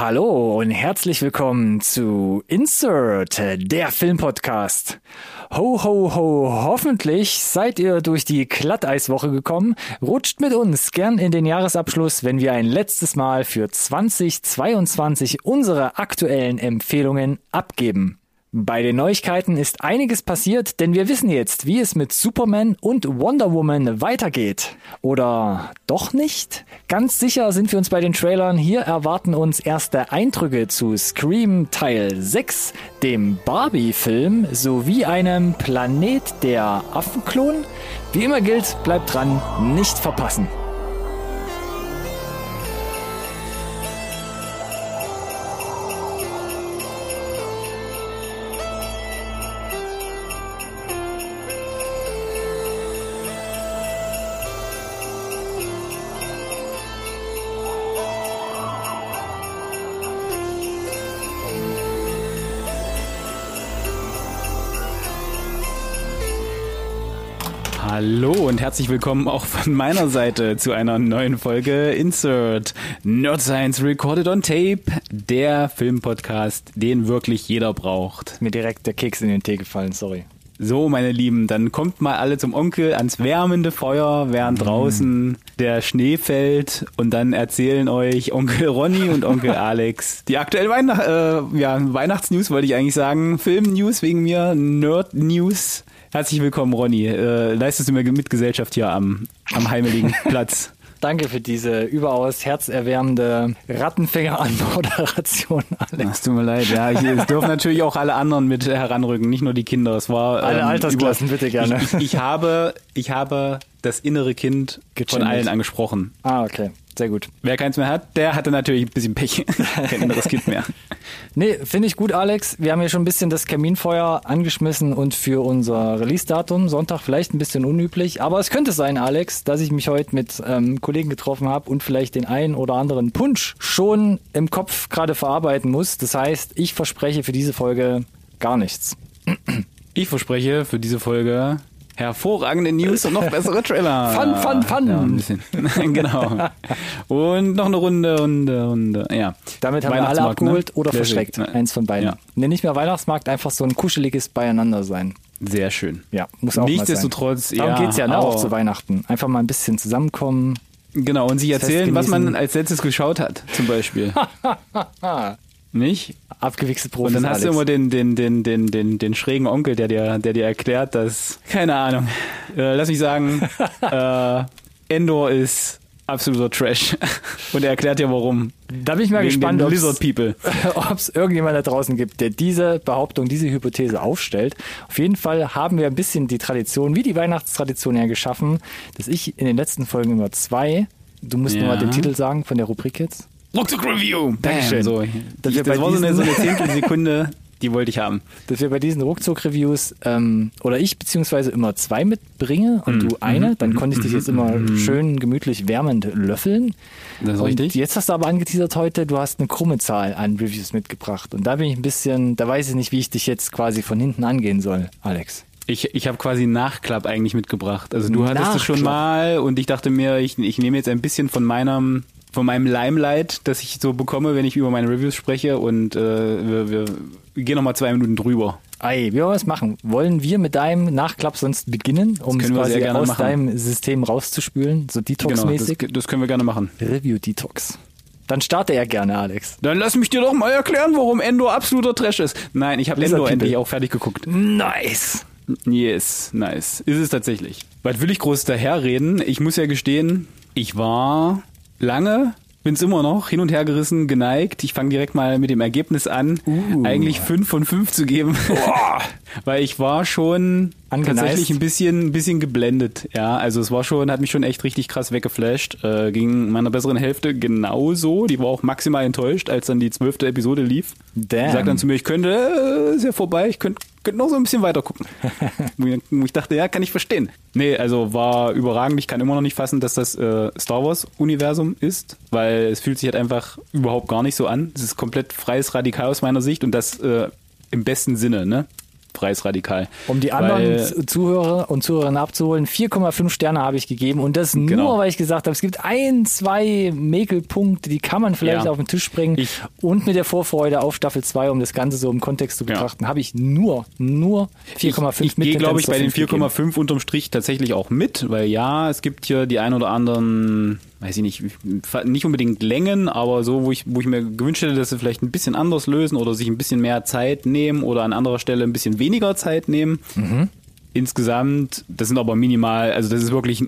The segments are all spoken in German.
Hallo und herzlich willkommen zu Insert, der Filmpodcast. Ho, ho, ho, hoffentlich seid ihr durch die Glatteiswoche gekommen. Rutscht mit uns gern in den Jahresabschluss, wenn wir ein letztes Mal für 2022 unsere aktuellen Empfehlungen abgeben. Bei den Neuigkeiten ist einiges passiert, denn wir wissen jetzt, wie es mit Superman und Wonder Woman weitergeht. Oder doch nicht? Ganz sicher sind wir uns bei den Trailern. Hier erwarten uns erste Eindrücke zu Scream Teil 6, dem Barbie-Film sowie einem Planet der Affenklon. Wie immer gilt, bleibt dran, nicht verpassen. Und herzlich willkommen auch von meiner Seite zu einer neuen Folge Insert Nerd Science Recorded on Tape, der Filmpodcast, den wirklich jeder braucht. Mir direkt der Keks in den Tee gefallen, sorry. So, meine Lieben, dann kommt mal alle zum Onkel ans wärmende Feuer, während draußen der Schnee fällt und dann erzählen euch Onkel Ronny und Onkel Alex die aktuellen Weihnacht äh, ja, Weihnachtsnews, wollte ich eigentlich sagen, Film-News wegen mir, Nerd-News. Herzlich willkommen, Ronny. Äh, leistest du mir Mitgesellschaft hier am, am heimeligen Platz? Danke für diese überaus herzerwärmende Rattenfänger-Anmoderation, Alex. Es tut mir leid, ja. Ich, es dürfen natürlich auch alle anderen mit heranrücken, nicht nur die Kinder. Es war Alle ähm, Altersklassen, über, bitte gerne. Ich, ich, ich habe, ich habe das innere Kind von Gechannelt. allen angesprochen. Ah, okay. Sehr gut. Wer keins mehr hat, der hatte natürlich ein bisschen Pech. Kein inneres Kind mehr. Nee, finde ich gut, Alex. Wir haben hier schon ein bisschen das Kaminfeuer angeschmissen und für unser Release-Datum, Sonntag, vielleicht ein bisschen unüblich. Aber es könnte sein, Alex, dass ich mich heute mit ähm, Kollegen getroffen habe und vielleicht den einen oder anderen Punsch schon im Kopf gerade verarbeiten muss. Das heißt, ich verspreche für diese Folge gar nichts. Ich verspreche für diese Folge hervorragende News und noch bessere Trailer. Fun, fun, fun. Ja, ein bisschen. genau. Und noch eine Runde, Runde, Runde. Ja. Damit haben wir alle Weihnachtsmarkt, abgeholt ne? oder Sehr verschreckt. schön. Eins von beiden. Ja. Nee, nicht mehr Weihnachtsmarkt, einfach so ein kuscheliges Beieinander sein. Sehr schön. Ja, muss auch mal sein. Nichtsdestotrotz, Darum ja, geht's ja ne, auch aber- zu Weihnachten. Einfach mal ein bisschen zusammenkommen. Genau, und sich erzählen, was man als letztes geschaut hat, zum Beispiel. Nicht? Abgewichste Und Profis, dann hast du Alex. immer den, den, den, den, den, den schrägen Onkel, der dir, der dir erklärt, dass, keine Ahnung, äh, lass mich sagen, äh, Endor ist absoluter Trash. Und er erklärt dir warum. Da bin ich mal Wegen gespannt, ob es irgendjemand da draußen gibt, der diese Behauptung, diese Hypothese aufstellt. Auf jeden Fall haben wir ein bisschen die Tradition, wie die Weihnachtstradition ja geschaffen, dass ich in den letzten Folgen immer zwei, du musst Ja. nur mal den Titel sagen von der Rubrik jetzt. Ruckzuck Review. Dankeschön. So, das bei war so eine, so eine Zehntelsekunde, die wollte ich haben. dass wir bei diesen Ruckzuck-Reviews ähm, oder ich beziehungsweise immer zwei mitbringe und Mhm. du eine, dann konnte ich dich jetzt immer schön gemütlich wärmend löffeln. Das ist und richtig. Jetzt hast du aber angeteasert heute, du hast eine krumme Zahl an Reviews mitgebracht und da bin ich ein bisschen, da weiß ich nicht, wie ich dich jetzt quasi von hinten angehen soll, Alex. Ich, ich habe quasi einen Nachklapp eigentlich mitgebracht. Also du hattest es schon mal und ich dachte mir, ich, ich nehme jetzt ein bisschen von meinem von meinem Limelight, das ich so bekomme, wenn ich über meine Reviews spreche und äh, wir, wir gehen nochmal zwei Minuten drüber. Ei, wie wollen wir es machen? Wollen wir mit deinem Nachklapp sonst beginnen, um es können wir quasi aus machen. deinem System rauszuspülen, so Genau, das, Detox-mäßig? das können wir gerne machen. Review-Detox. Dann starte er gerne, Alex. Dann lass mich dir doch mal erklären, warum Endor absoluter Trash ist. Nein, ich habe People. endlich auch fertig geguckt. Nice! Yes, nice. Ist es tatsächlich. Was will ich groß daherreden? Ich muss ja gestehen, ich war lange, bin's immer noch, hin und her gerissen, geneigt. Ich fange direkt mal mit dem Ergebnis an, Uh. eigentlich 5 von 5 zu geben. Weil ich war schon Angeneist. tatsächlich ein bisschen, ein bisschen geblendet. Ja, also es war schon, hat mich schon echt richtig krass weggeflasht. Äh, ging meiner besseren Hälfte genauso. Die war auch maximal enttäuscht, als dann die zwölfte Episode lief. Damn. Die sagt dann zu mir, ich könnte, äh, ist ja vorbei, ich könnte könnte noch so ein bisschen weiter gucken. Ich dachte, ja, kann ich verstehen. Nee, also war überragend. Ich kann immer noch nicht fassen, dass das äh, Star Wars-Universum ist, weil es fühlt sich halt einfach überhaupt gar nicht so an. Es ist komplett freies Radikal aus meiner Sicht und das äh, im besten Sinne, ne? Preisradikal. Um die anderen Weil- Zuhörer und Zuhörerinnen abzuholen, 4,5 Sterne habe ich gegeben und das nur, Genau. weil ich gesagt habe, es gibt ein, zwei Mäkelpunkte, die kann man vielleicht Ja. auf den Tisch bringen Ich- und mit der Vorfreude auf Staffel 2, um das Ganze so im Kontext zu Ja. betrachten, habe ich nur, nur 4,5 Ich, ich gehe, glaube ich, bei den Tendenz auf 5 gegeben. 4,5 unterm Strich tatsächlich auch mit, weil ja, es gibt hier die ein oder anderen, weiß ich nicht, nicht unbedingt Längen, aber so, wo ich, wo ich mir gewünscht hätte, dass sie vielleicht ein bisschen anders lösen oder sich ein bisschen mehr Zeit nehmen oder an anderer Stelle ein bisschen weniger Zeit nehmen. Insgesamt, das sind aber minimal, also das ist wirklich,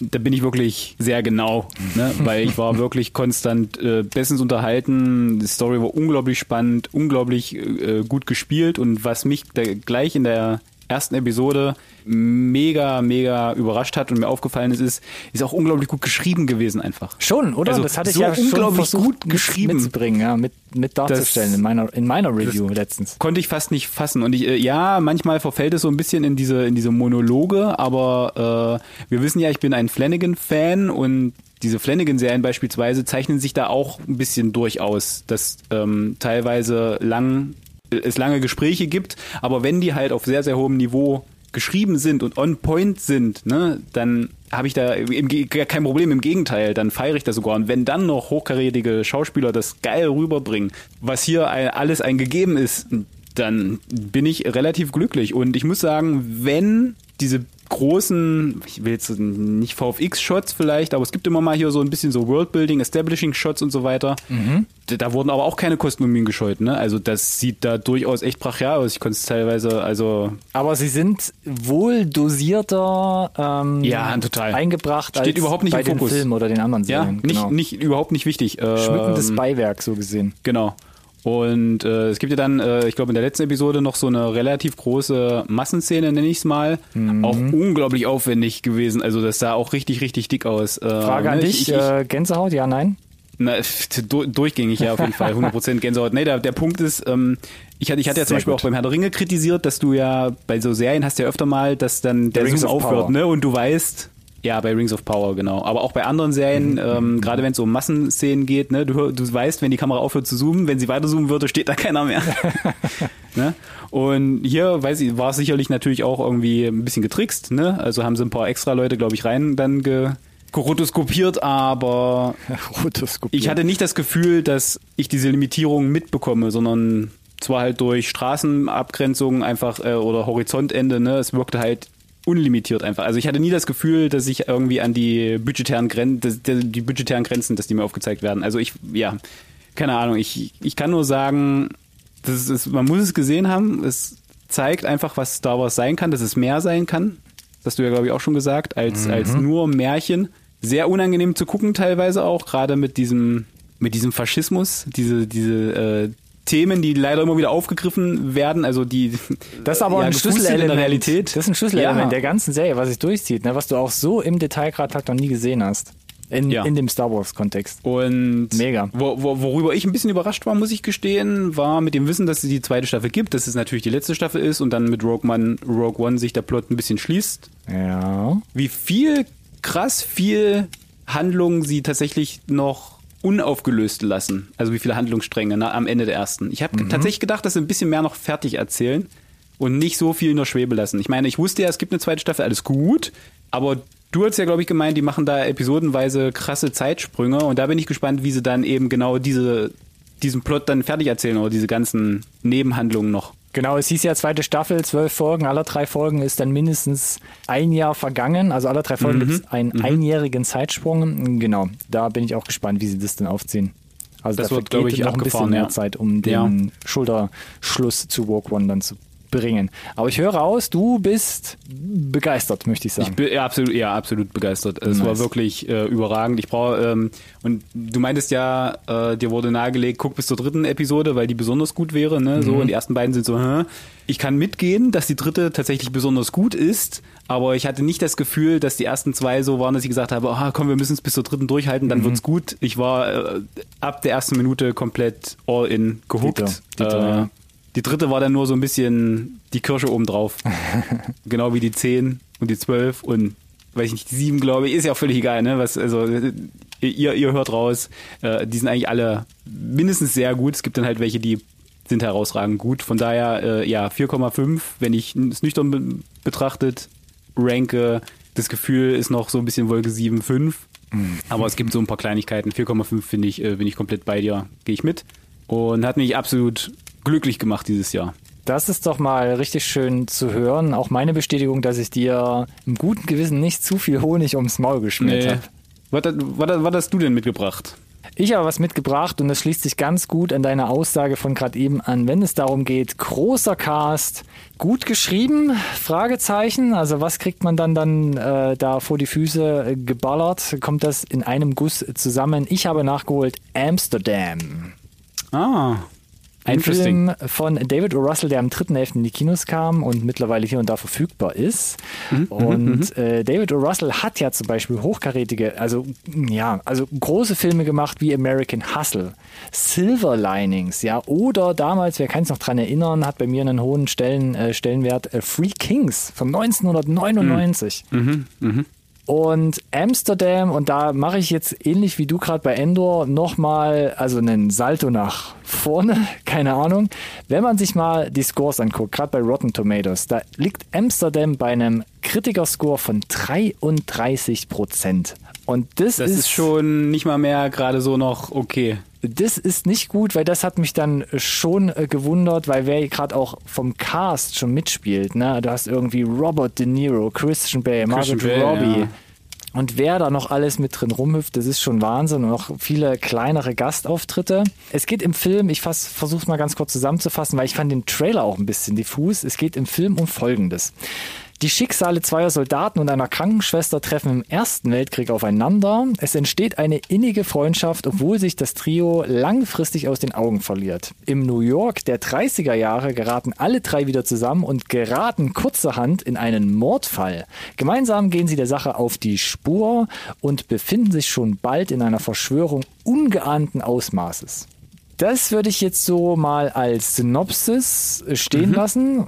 da bin ich wirklich sehr genau, ne? weil ich war wirklich konstant äh, bestens unterhalten, die Story war unglaublich spannend, unglaublich äh, gut gespielt und was mich da gleich in der ersten Episode mega, mega überrascht hat und mir aufgefallen ist, ist, ist auch unglaublich gut geschrieben gewesen einfach. Schon, oder? Also das hatte ich so ja schon unglaublich versucht gut geschrieben. mitzubringen, ja, mit, mit darzustellen in meiner, in meiner Review letztens. konnte ich fast nicht fassen. Und ich, äh, ja, manchmal verfällt es so ein bisschen in diese, in diese Monologe, aber äh, wir wissen ja, ich bin ein Flanagan-Fan und diese Flanagan-Serien beispielsweise zeichnen sich da auch ein bisschen durchaus, dass ähm, teilweise lang, es lange Gespräche gibt, aber wenn die halt auf sehr, sehr hohem Niveau geschrieben sind und on point sind, ne, dann habe ich da kein Problem, im Gegenteil, dann feiere ich das sogar. Und wenn dann noch hochkarätige Schauspieler das geil rüberbringen, was hier alles ein gegeben ist, dann bin ich relativ glücklich. Und ich muss sagen, wenn diese großen, ich will jetzt nicht VFX-Shots vielleicht, aber es gibt immer mal hier so ein bisschen so Worldbuilding, Establishing-Shots und so weiter. Da, da wurden aber auch keine Kostenmumien gescheut, ne? Also das sieht da durchaus echt brachial aus. Ich konnte es teilweise, also Aber sie sind wohl dosierter ähm, Ja, total. eingebracht Steht als überhaupt nicht bei im den Fokus. Filmen oder den anderen ja, Serien. nicht, genau. nicht, überhaupt nicht wichtig. Schmückendes Ähm, Beiwerk, so gesehen. Genau. Und äh, es gibt ja dann, äh, ich glaube in der letzten Episode noch so eine relativ große Massenszene, nenne ich es mal. Mhm. Auch unglaublich aufwendig gewesen. Also das sah auch richtig, richtig dick aus. Äh, Frage an ne, dich, Ich, ich, äh, Gänsehaut, ja, nein? na, du- durchgängig, ja, auf jeden Fall. 100% Gänsehaut. Nee, der, der Punkt ist, ähm, ich hatte, ich hatte ja zum Sehr Beispiel gut. auch beim Herr der Ringe kritisiert, dass du ja bei so Serien hast ja öfter mal, dass dann der Zoom aufhört, Power. ne? Und du weißt, ja, bei Rings of Power, genau. Aber auch bei anderen Serien, Mhm. ähm, gerade wenn es um Massenszenen geht, ne, du, du weißt, wenn die Kamera aufhört zu zoomen, wenn sie weiter zoomen würde, steht da keiner mehr. ne? Und hier, weiß ich, war es sicherlich natürlich auch irgendwie ein bisschen getrickst, ne? Also haben sie ein paar extra Leute, glaube ich, rein dann ge gerotoskopiert, aber Rotoskopie. ich hatte nicht das Gefühl, dass ich diese Limitierung mitbekomme, sondern zwar halt durch Straßenabgrenzung einfach äh, oder Horizontende, ne, es wirkte halt unlimitiert einfach. Also ich hatte nie das Gefühl, dass ich irgendwie an die budgetären Grenzen, die budgetären Grenzen, dass die mir aufgezeigt werden. Also ich, ja, keine Ahnung, ich, ich kann nur sagen, das ist, man muss es gesehen haben, es zeigt einfach, was Star Wars sein kann, dass es mehr sein kann. Das hast du ja, glaube ich, auch schon gesagt, als, als nur Märchen. Sehr unangenehm zu gucken teilweise auch, gerade mit diesem, mit diesem Faschismus, diese, diese äh, Themen, die leider immer wieder aufgegriffen werden, also die Das ist aber ja, ein Schlüsselelement. in der Realität. Das ist ein Schlüsselelement Ja. der ganzen Serie, was sich durchzieht, ne? was du auch so im Detail gerade halt noch nie gesehen hast. In, Ja. in dem Star Wars-Kontext. Und Mega. Wo, wo, worüber ich ein bisschen überrascht war, muss ich gestehen, war mit dem Wissen, dass es die zweite Staffel gibt, dass es natürlich die letzte Staffel ist und dann mit Rogue One, Rogue One sich der Plot ein bisschen schließt. Ja. Wie viel, krass viel Handlung sie tatsächlich noch unaufgelöst lassen. Also wie viele Handlungsstränge na, am Ende der ersten. Ich habe tatsächlich gedacht, dass sie ein bisschen mehr noch fertig erzählen und nicht so viel in der Schwebe lassen. Ich meine, ich wusste ja, es gibt eine zweite Staffel, alles gut, aber du hast ja, glaube ich, gemeint, die machen da episodenweise krasse Zeitsprünge und da bin ich gespannt, wie sie dann eben genau diese, diesen Plot dann fertig erzählen oder diese ganzen Nebenhandlungen noch. Genau, es hieß ja zweite Staffel, zwölf Folgen, aller drei Folgen ist dann mindestens ein Jahr vergangen. Also aller drei Folgen gibt es einen einjährigen Zeitsprung. Genau, da bin ich auch gespannt, wie sie das denn aufziehen. Also Das da wird, glaub vergeht ich, noch ein bisschen mehr ja. Zeit, um den Schulterschluss zu Walk One dann zu bringen. Aber ich höre raus, du bist begeistert, möchte ich Ich sagen. bin ja, absolut, ja, absolut begeistert. Es Nice. war wirklich äh, überragend. Ich brauche ähm, und du meintest ja, äh, dir wurde nahegelegt, guck bis zur dritten Episode, weil die besonders gut wäre. Ne? So und die ersten beiden sind so. Hä? Ich kann mitgehen, dass die dritte tatsächlich besonders gut ist, aber ich hatte nicht das Gefühl, dass die ersten zwei so waren, dass ich gesagt habe, ah, komm, wir müssen es bis zur dritten durchhalten, dann wird's gut. Ich war äh, ab der ersten Minute komplett all in gehuckt. Dieter, Dieter, äh, ja. Die dritte war dann nur so ein bisschen die Kirsche oben drauf. genau wie die 10 und die 12 und weiß ich nicht, die 7, glaube ich, ist ja auch völlig egal, ne? Was, also ihr, ihr hört raus, äh, die sind eigentlich alle mindestens sehr gut. Es gibt dann halt welche, die sind herausragend gut. Von daher, äh, ja, 4,5, wenn ich es nüchtern be betrachtet ranke. Das Gefühl ist noch so ein bisschen Wolke 7,5. Mhm. Aber es gibt so ein paar Kleinigkeiten. 4,5 finde ich, äh, bin ich komplett bei dir, gehe ich mit. Und hat mich absolut glücklich gemacht dieses Jahr. Das ist doch mal richtig schön zu hören. Auch meine Bestätigung, dass ich dir im guten Gewissen nicht zu viel Honig ums Maul geschmiert nee. habe. Was, was, was hast du denn mitgebracht? Ich habe was mitgebracht und das schließt sich ganz gut an deine Aussage von gerade eben an, wenn es darum geht, großer Cast, gut geschrieben, Fragezeichen, also was kriegt man dann dann äh, da vor die Füße äh, geballert, kommt das in einem Guss zusammen. Ich habe nachgeholt Amsterdam. Ah, ein Film von David O. Russell, der am 3.11. in die Kinos kam und mittlerweile hier und da verfügbar ist. Mhm, und mhm. äh, David O. Russell hat ja zum Beispiel hochkarätige, also ja, also große Filme gemacht wie American Hustle, Silver Linings, ja, oder damals, wer kann es noch dran erinnern, hat bei mir einen hohen Stellen, äh, Stellenwert äh, Free Kings von 1999. Mhm, mh. Und Amsterdam, und da mache ich jetzt ähnlich wie du gerade bei Endor nochmal, also einen Salto nach vorne, keine Ahnung. Wenn man sich mal die Scores anguckt, gerade bei Rotten Tomatoes, da liegt Amsterdam bei einem Kritikerscore von 33 Prozent. Und das, das ist, ist schon nicht mal mehr gerade so noch okay. Das ist nicht gut, weil das hat mich dann schon äh, gewundert, weil wer gerade auch vom Cast schon mitspielt, ne? Du hast irgendwie Robert De Niro, Christian Bale, Margaret Robbie. Ja. Und wer da noch alles mit drin rumhüpft, das ist schon Wahnsinn und auch viele kleinere Gastauftritte. Es geht im Film, ich versuche es mal ganz kurz zusammenzufassen, weil ich fand den Trailer auch ein bisschen diffus. Es geht im Film um Folgendes. Die Schicksale zweier Soldaten und einer Krankenschwester treffen im Ersten Weltkrieg aufeinander. Es entsteht eine innige Freundschaft, obwohl sich das Trio langfristig aus den Augen verliert. Im New York der 30er Jahre geraten alle drei wieder zusammen und geraten kurzerhand in einen Mordfall. Gemeinsam gehen sie der Sache auf die Spur und befinden sich schon bald in einer Verschwörung ungeahnten Ausmaßes. Das würde ich jetzt so mal als Synopsis stehen mhm. lassen.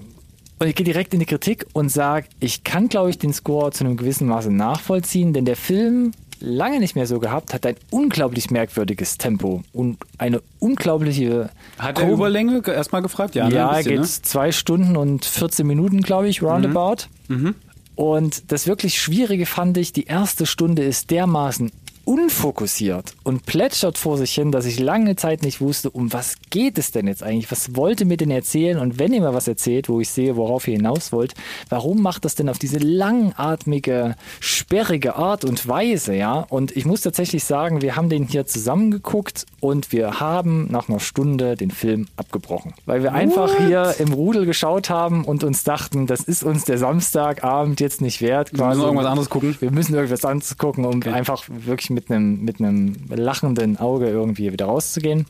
Und ich gehe direkt in die Kritik und sage, ich kann, glaube ich, den Score zu einem gewissen Maße nachvollziehen, denn der Film lange nicht mehr so gehabt, hat ein unglaublich merkwürdiges Tempo und eine unglaubliche. Hat er Überlänge erstmal gefragt? Ja, ne, ja bisschen, geht ne? zwei Stunden und 14 Minuten, glaube ich, roundabout. Mhm. Mhm. Und das wirklich Schwierige fand ich, die erste Stunde ist dermaßen unfokussiert und plätschert vor sich hin, dass ich lange Zeit nicht wusste, um was geht es denn jetzt eigentlich? Was wollte mir denn erzählen? Und wenn ihr mir was erzählt, wo ich sehe, worauf ihr hinaus wollt, warum macht das denn auf diese langatmige, sperrige Art und Weise, ja? Und ich muss tatsächlich sagen, wir haben den hier zusammengeguckt und wir haben nach einer Stunde den Film abgebrochen, weil wir What? einfach hier im Rudel geschaut haben und uns dachten, das ist uns der Samstagabend jetzt nicht wert. Quasi. Wir müssen irgendwas anderes gucken. Wir müssen irgendwas anderes gucken, um okay. einfach wirklich mit mit einem, mit einem lachenden Auge irgendwie wieder rauszugehen.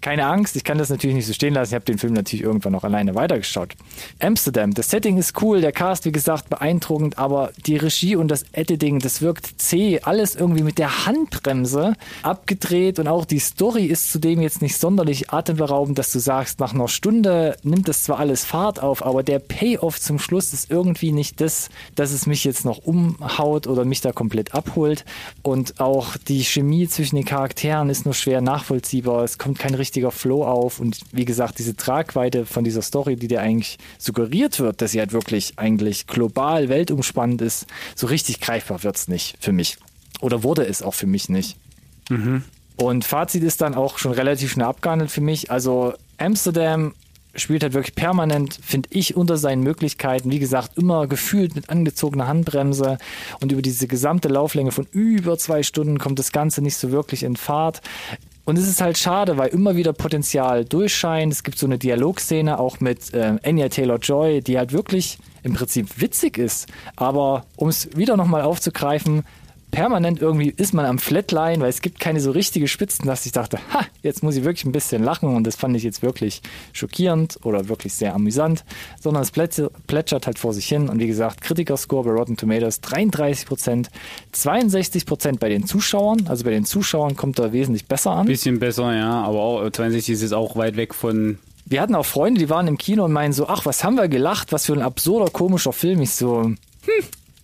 Keine Angst, ich kann das natürlich nicht so stehen lassen. Ich habe den Film natürlich irgendwann noch alleine weitergeschaut. Amsterdam, das Setting ist cool, der Cast, wie gesagt, beeindruckend, aber die Regie und das Editing, das wirkt zäh. Alles irgendwie mit der Handbremse abgedreht und auch die Story ist zudem jetzt nicht sonderlich atemberaubend, dass du sagst, nach einer Stunde nimmt das zwar alles Fahrt auf, aber der Payoff zum Schluss ist irgendwie nicht das, dass es mich jetzt noch umhaut oder mich da komplett abholt. Und auch die Chemie zwischen den Charakteren ist nur schwer nachvollziehbar. Es kommt kein richtiger richtiger Flow auf und wie gesagt, diese Tragweite von dieser Story, die dir eigentlich suggeriert wird, dass sie halt wirklich eigentlich global weltumspannend ist, so richtig greifbar wird es nicht für mich. Oder wurde es auch für mich nicht. Mhm. Und Fazit ist dann auch schon relativ schnell abgehandelt für mich. Also Amsterdam spielt halt wirklich permanent, finde ich, unter seinen Möglichkeiten. Wie gesagt, immer gefühlt mit angezogener Handbremse und über diese gesamte Lauflänge von über zwei Stunden kommt das Ganze nicht so wirklich in Fahrt. Und es ist halt schade, weil immer wieder Potenzial durchscheint. Es gibt so eine Dialogszene auch mit äh, Anya Taylor-Joy, die halt wirklich im Prinzip witzig ist. Aber um es wieder nochmal aufzugreifen, permanent irgendwie ist man am Flatline, weil es gibt keine so richtige Spitzen, dass ich dachte, ha, jetzt muss ich wirklich ein bisschen lachen und das fand ich jetzt wirklich schockierend oder wirklich sehr amüsant, sondern es plätschert halt vor sich hin und wie gesagt, Kritikerscore bei Rotten Tomatoes 33 Prozent, 62 Prozent bei den Zuschauern, also bei den Zuschauern kommt er wesentlich besser an. Bisschen besser, ja, aber auch, 62 ist jetzt auch weit weg von wir hatten auch Freunde, die waren im Kino und meinen so, ach, was haben wir gelacht, was für ein absurder, komischer Film. Ich so, hm,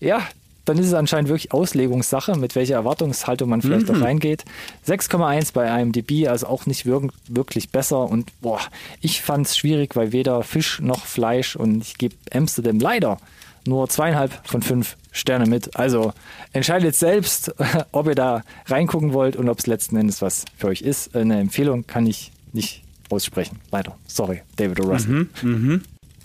ja, dann ist es anscheinend wirklich Auslegungssache, mit welcher Erwartungshaltung man vielleicht Mhm. auch reingeht. 6,1 bei IMDb, also auch nicht wirk wirklich besser. Und boah, ich fand es schwierig, weil weder Fisch noch Fleisch und ich gebe Amsterdam leider nur zweieinhalb von fünf Sterne mit. Also entscheidet selbst, ob ihr da reingucken wollt und ob es letzten Endes was für euch ist. Eine Empfehlung kann ich nicht aussprechen. Leider. Sorry, David O. Russell.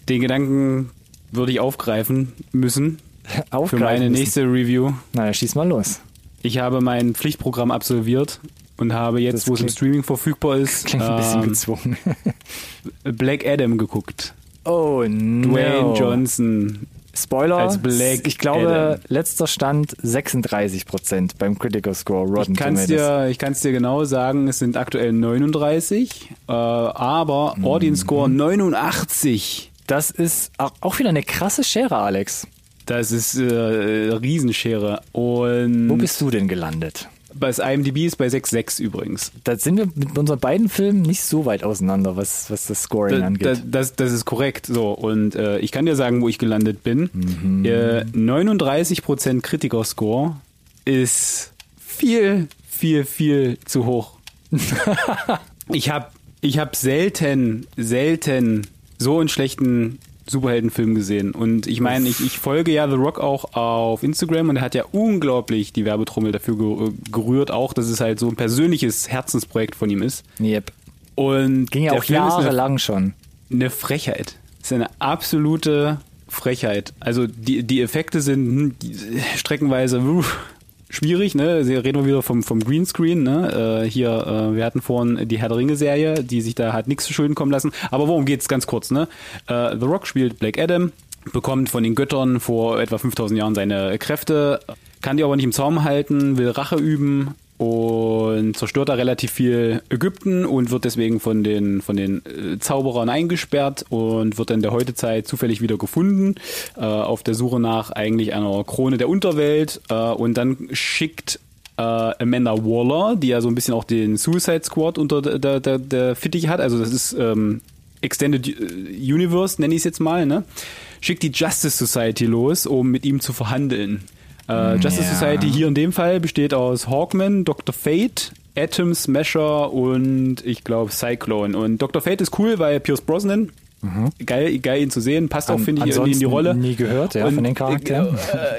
Den Gedanken würde ich aufgreifen müssen für Aufgreifen meine müssen. nächste Review. Na, dann schieß mal los. Ich habe mein Pflichtprogramm absolviert und habe jetzt, Das wo es im Streaming verfügbar ist, Klingt ein bisschen ähm, gezwungen. Black Adam geguckt. Oh no. Dwayne Johnson. Spoiler. als Black ich glaube, Adam. letzter Stand 36 Prozent beim Critical Score Rotten Ich kann es Tomatoes. dir, ich kann's dir genau sagen, es sind aktuell 39, äh, aber Audience Score Mhm. 89. Das ist auch wieder eine krasse Schere, Alex. Das ist äh, Riesenschere. Und Wo bist du denn gelandet? bei IMDb ist bei 6,6 übrigens. Da sind wir mit unseren beiden Filmen nicht so weit auseinander, was, was das Scoring Da, angeht. da, das, das ist korrekt. So und äh, ich kann dir sagen, wo ich gelandet bin. Mhm. Äh, 39% Kritiker-Score ist viel, viel, viel zu hoch. ich habe ich hab selten, selten so einen schlechten Superheldenfilm gesehen. Und ich meine, ich, ich folge ja The Rock auch auf Instagram und er hat ja unglaublich die Werbetrommel dafür ge- gerührt, auch, dass es halt so ein persönliches Herzensprojekt von ihm ist. yep. Und Ging ja auch Film ist eine jahrelang schon. eine Frechheit. Das ist eine absolute Frechheit. Also die, die Effekte sind hm, die, streckenweise schwierig, ne? Sie reden wir wieder vom, vom Greenscreen, ne? Äh, hier, äh, wir hatten vorhin die Herr der Ringe-Serie, die sich da hat nichts zu Schulden kommen lassen. Aber worum geht's ganz kurz, ne? Äh, The Rock spielt Black Adam, bekommt von den Göttern vor etwa 5000 Jahren seine Kräfte, kann die aber nicht im Zaum halten, will Rache üben und zerstört da relativ viel Ägypten und wird deswegen von den von den äh, Zauberern eingesperrt und wird in der Heutezeit zufällig wieder gefunden äh, auf der Suche nach eigentlich einer Krone der Unterwelt äh, und dann schickt äh, Amanda Waller, die ja so ein bisschen auch den Suicide Squad unter der, der, der, Fittich hat, also das ist ähm, Extended äh, Universe, nenne ich es jetzt mal, ne? schickt die Justice Society los, um mit ihm zu verhandeln. Äh, Justice Ja. Society hier in dem Fall besteht aus Hawkman, Dr. Fate, Atom Smasher und ich glaube Cyclone. Und Dr. Fate ist cool, weil Pierce Brosnan, geil, geil ihn zu sehen, passt auch, finde ich, irgendwie in die Rolle. nie gehört, ja, von den Charakteren.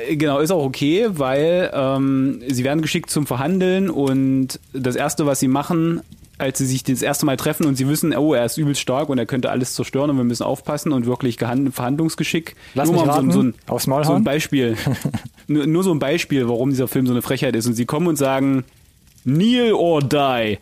Äh, genau, ist auch okay, weil ähm, sie werden geschickt zum Verhandeln und das Erste, was sie machen, als sie sich das erste Mal treffen und sie wissen, oh, er ist übelst stark und er könnte alles zerstören und wir müssen aufpassen und wirklich Verhandlungsgeschick. Lass nur mich mal so, so, ein, aufs Maul so ein? Beispiel. nur, nur so ein Beispiel, warum dieser Film so eine Frechheit ist. Und sie kommen und sagen, Kneel or die.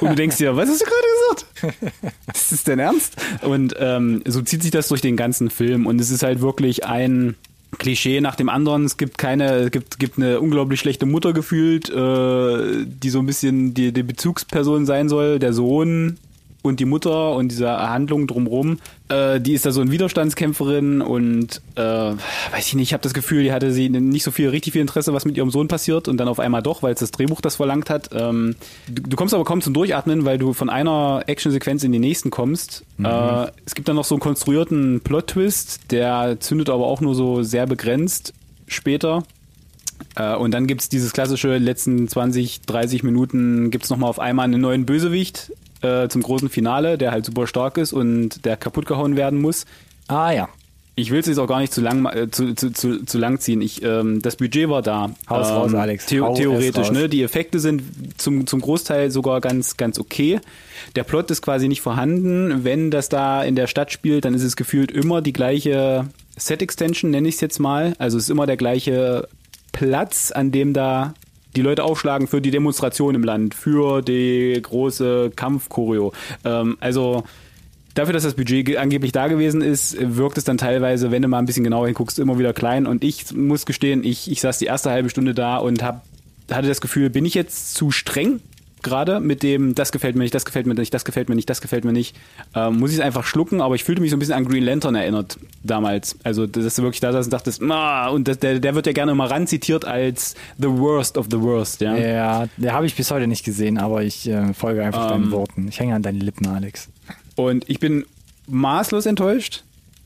Und du denkst dir, was hast du gerade gesagt? Ist das denn ernst? Und ähm, so zieht sich das durch den ganzen Film. Und es ist halt wirklich ein Klischee nach dem anderen. Es gibt keine, es gibt, gibt eine unglaublich schlechte Mutter gefühlt, äh, die so ein bisschen die, die Bezugsperson sein soll. Der Sohn und die Mutter und diese Handlung drumrum, äh, die ist da so eine Widerstandskämpferin und äh, weiß ich nicht, ich habe das Gefühl, die hatte sie nicht so viel, richtig viel Interesse, was mit ihrem Sohn passiert und dann auf einmal doch, weil es das Drehbuch das verlangt hat. Ähm, du, du kommst aber kaum zum Durchatmen, weil du von einer Actionsequenz in die nächsten kommst. Äh, es gibt dann noch so einen konstruierten Plot-Twist, der zündet aber auch nur so sehr begrenzt später. Äh, und dann gibt's dieses klassische, letzten 20, 30 Minuten gibt's noch nochmal auf einmal einen neuen Bösewicht äh, zum großen Finale, der halt super stark ist und der kaputt gehauen werden muss. Ah ja. Ich will es jetzt auch gar nicht zu lang, äh, zu, zu, zu, zu lang ziehen. Ich, ähm, das Budget war da. Hau's ähm, raus, Alex. The Hau es theoretisch, ne? Die Effekte sind zum, zum Großteil sogar ganz, ganz okay. Der Plot ist quasi nicht vorhanden. Wenn das da in der Stadt spielt, dann ist es gefühlt immer die gleiche Set-Extension, nenne ich es jetzt mal. Also es ist immer der gleiche Platz, an dem da die Leute aufschlagen für die Demonstration im Land, für die große Kampfchoreo. Ähm, also dafür, dass das Budget ge- angeblich da gewesen ist, wirkt es dann teilweise, wenn du mal ein bisschen genauer hinguckst, immer wieder klein. Und ich muss gestehen, ich, ich saß die erste halbe Stunde da und hab, hatte das Gefühl, bin ich jetzt zu streng? Gerade mit dem, das gefällt mir nicht, das gefällt mir nicht, das gefällt mir nicht, das gefällt mir nicht, ähm, muss ich es einfach schlucken, aber ich fühlte mich so ein bisschen an Green Lantern erinnert damals. Also, dass du wirklich da saß und dachtest, ah, und das, der, der wird ja gerne immer ran zitiert als the worst of the worst, ja. Ja, der habe ich bis heute nicht gesehen, aber ich äh, folge einfach deinen Worten. Ich hänge an deinen Lippen, Alex. Und ich bin maßlos enttäuscht.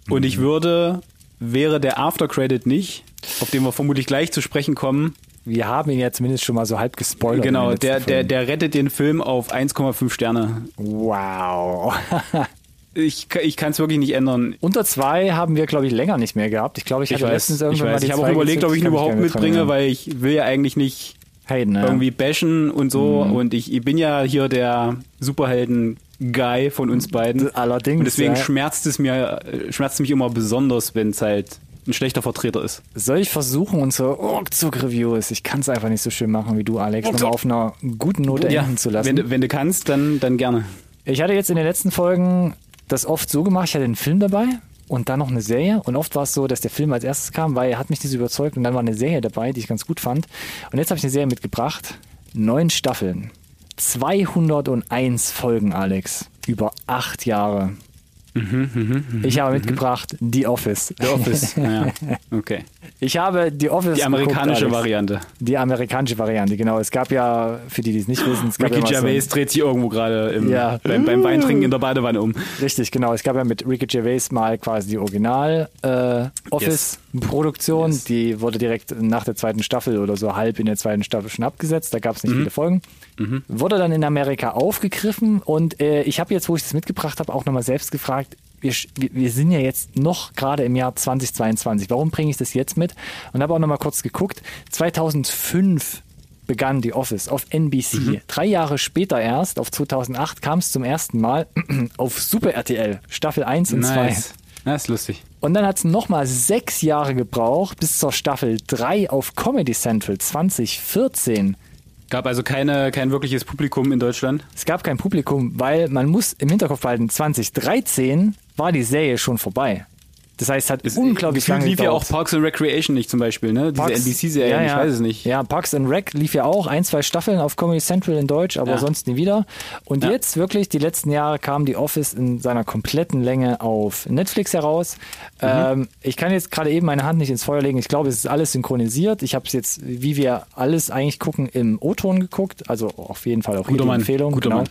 Und ich würde, wäre der Aftercredit nicht, auf den wir vermutlich gleich zu sprechen kommen. Wir haben ihn ja zumindest schon mal so halb gespoilert. Genau, der, der, der rettet den Film auf 1,5 Sterne. Wow. Ich, ich kann es wirklich nicht ändern. Unter zwei haben wir, glaube ich, länger nicht mehr gehabt. Ich glaube, ich Ich hatte weiß, letztens ich, irgendwann mal weiß. ich habe auch überlegt, ob ich ihn überhaupt mitbringe, weil ich will ja eigentlich nicht. Hayden, ja. irgendwie bashen und so. Und ich, ich bin ja hier der Superhelden-Guy von uns beiden. Allerdings, Und deswegen ja. schmerzt es mir, äh, schmerzt es mich immer besonders, wenn es halt ein schlechter Vertreter ist. Soll ich versuchen, unsere Ruckzuck-Reviews, ich kann es einfach nicht so schön machen wie du, Alex, nochmal auf einer guten Note enden zu lassen. wenn, du- wenn du kannst, dann, dann gerne. Ich hatte jetzt in den letzten Folgen das oft so gemacht, ich hatte einen Film dabei und dann noch eine Serie und oft war es so, dass der Film als erstes kam, weil er hat mich nicht so überzeugt und dann war eine Serie dabei, die ich ganz gut fand. Und jetzt habe ich eine Serie mitgebracht, neun Staffeln, 201 Folgen, Alex, über acht Jahre. Ich habe mitgebracht The Office. The Office. ja, okay. Ich habe The Office Die amerikanische geguckt. Variante. Die amerikanische Variante, genau. Es gab ja, für die, die es nicht wissen, es gab Ricky ja Gervais so, dreht sich irgendwo gerade im- Ja. beim, beim Weintrinken in der Badewanne um. Richtig, genau. Es gab ja mit Ricky Gervais mal quasi die Original äh, Office-Produktion. Yes. Die wurde direkt nach der zweiten Staffel oder so halb in der zweiten Staffel schon abgesetzt. Da gab es nicht Mhm. viele Folgen. Wurde dann in Amerika aufgegriffen und äh, ich habe jetzt, wo ich das mitgebracht habe, auch nochmal selbst gefragt, wir, wir, sind ja jetzt noch gerade im Jahr 2022. Warum bringe ich das jetzt mit? Und habe auch nochmal kurz geguckt. 2005 begann die Office auf NBC. Mhm. Drei Jahre später erst, auf 2008, kam es zum ersten Mal auf Super RTL, Staffel 1 und 2. Nice. Das ist lustig. Und dann hat es nochmal sechs Jahre gebraucht bis zur Staffel 3 auf Comedy Central 2014. Gab also keine, kein wirkliches Publikum in Deutschland. Es gab kein Publikum, weil man muss im Hinterkopf behalten, 2013 war die Serie schon vorbei. Das heißt, es hat unglaublich Gefühlt lange lief ja auch gedauert. Parks and Recreation nicht zum Beispiel, ne? Diese NBC-Serie, ja, ich ja. weiß es nicht. Ja, Parks and Rec lief ja auch ein, zwei Staffeln auf Comedy Central in Deutsch, aber Ja. sonst nie wieder. Und jetzt wirklich, die letzten Jahre kam die Office in seiner kompletten Länge auf Netflix heraus. Mhm. Ähm, ich kann jetzt gerade eben meine Hand nicht ins Feuer legen. Ich glaube, es ist alles synchronisiert. Ich habe es jetzt, wie wir alles eigentlich gucken, im O-Ton geguckt. Also auf jeden Fall auch Guter Mann, Empfehlung. guter genau. Mann.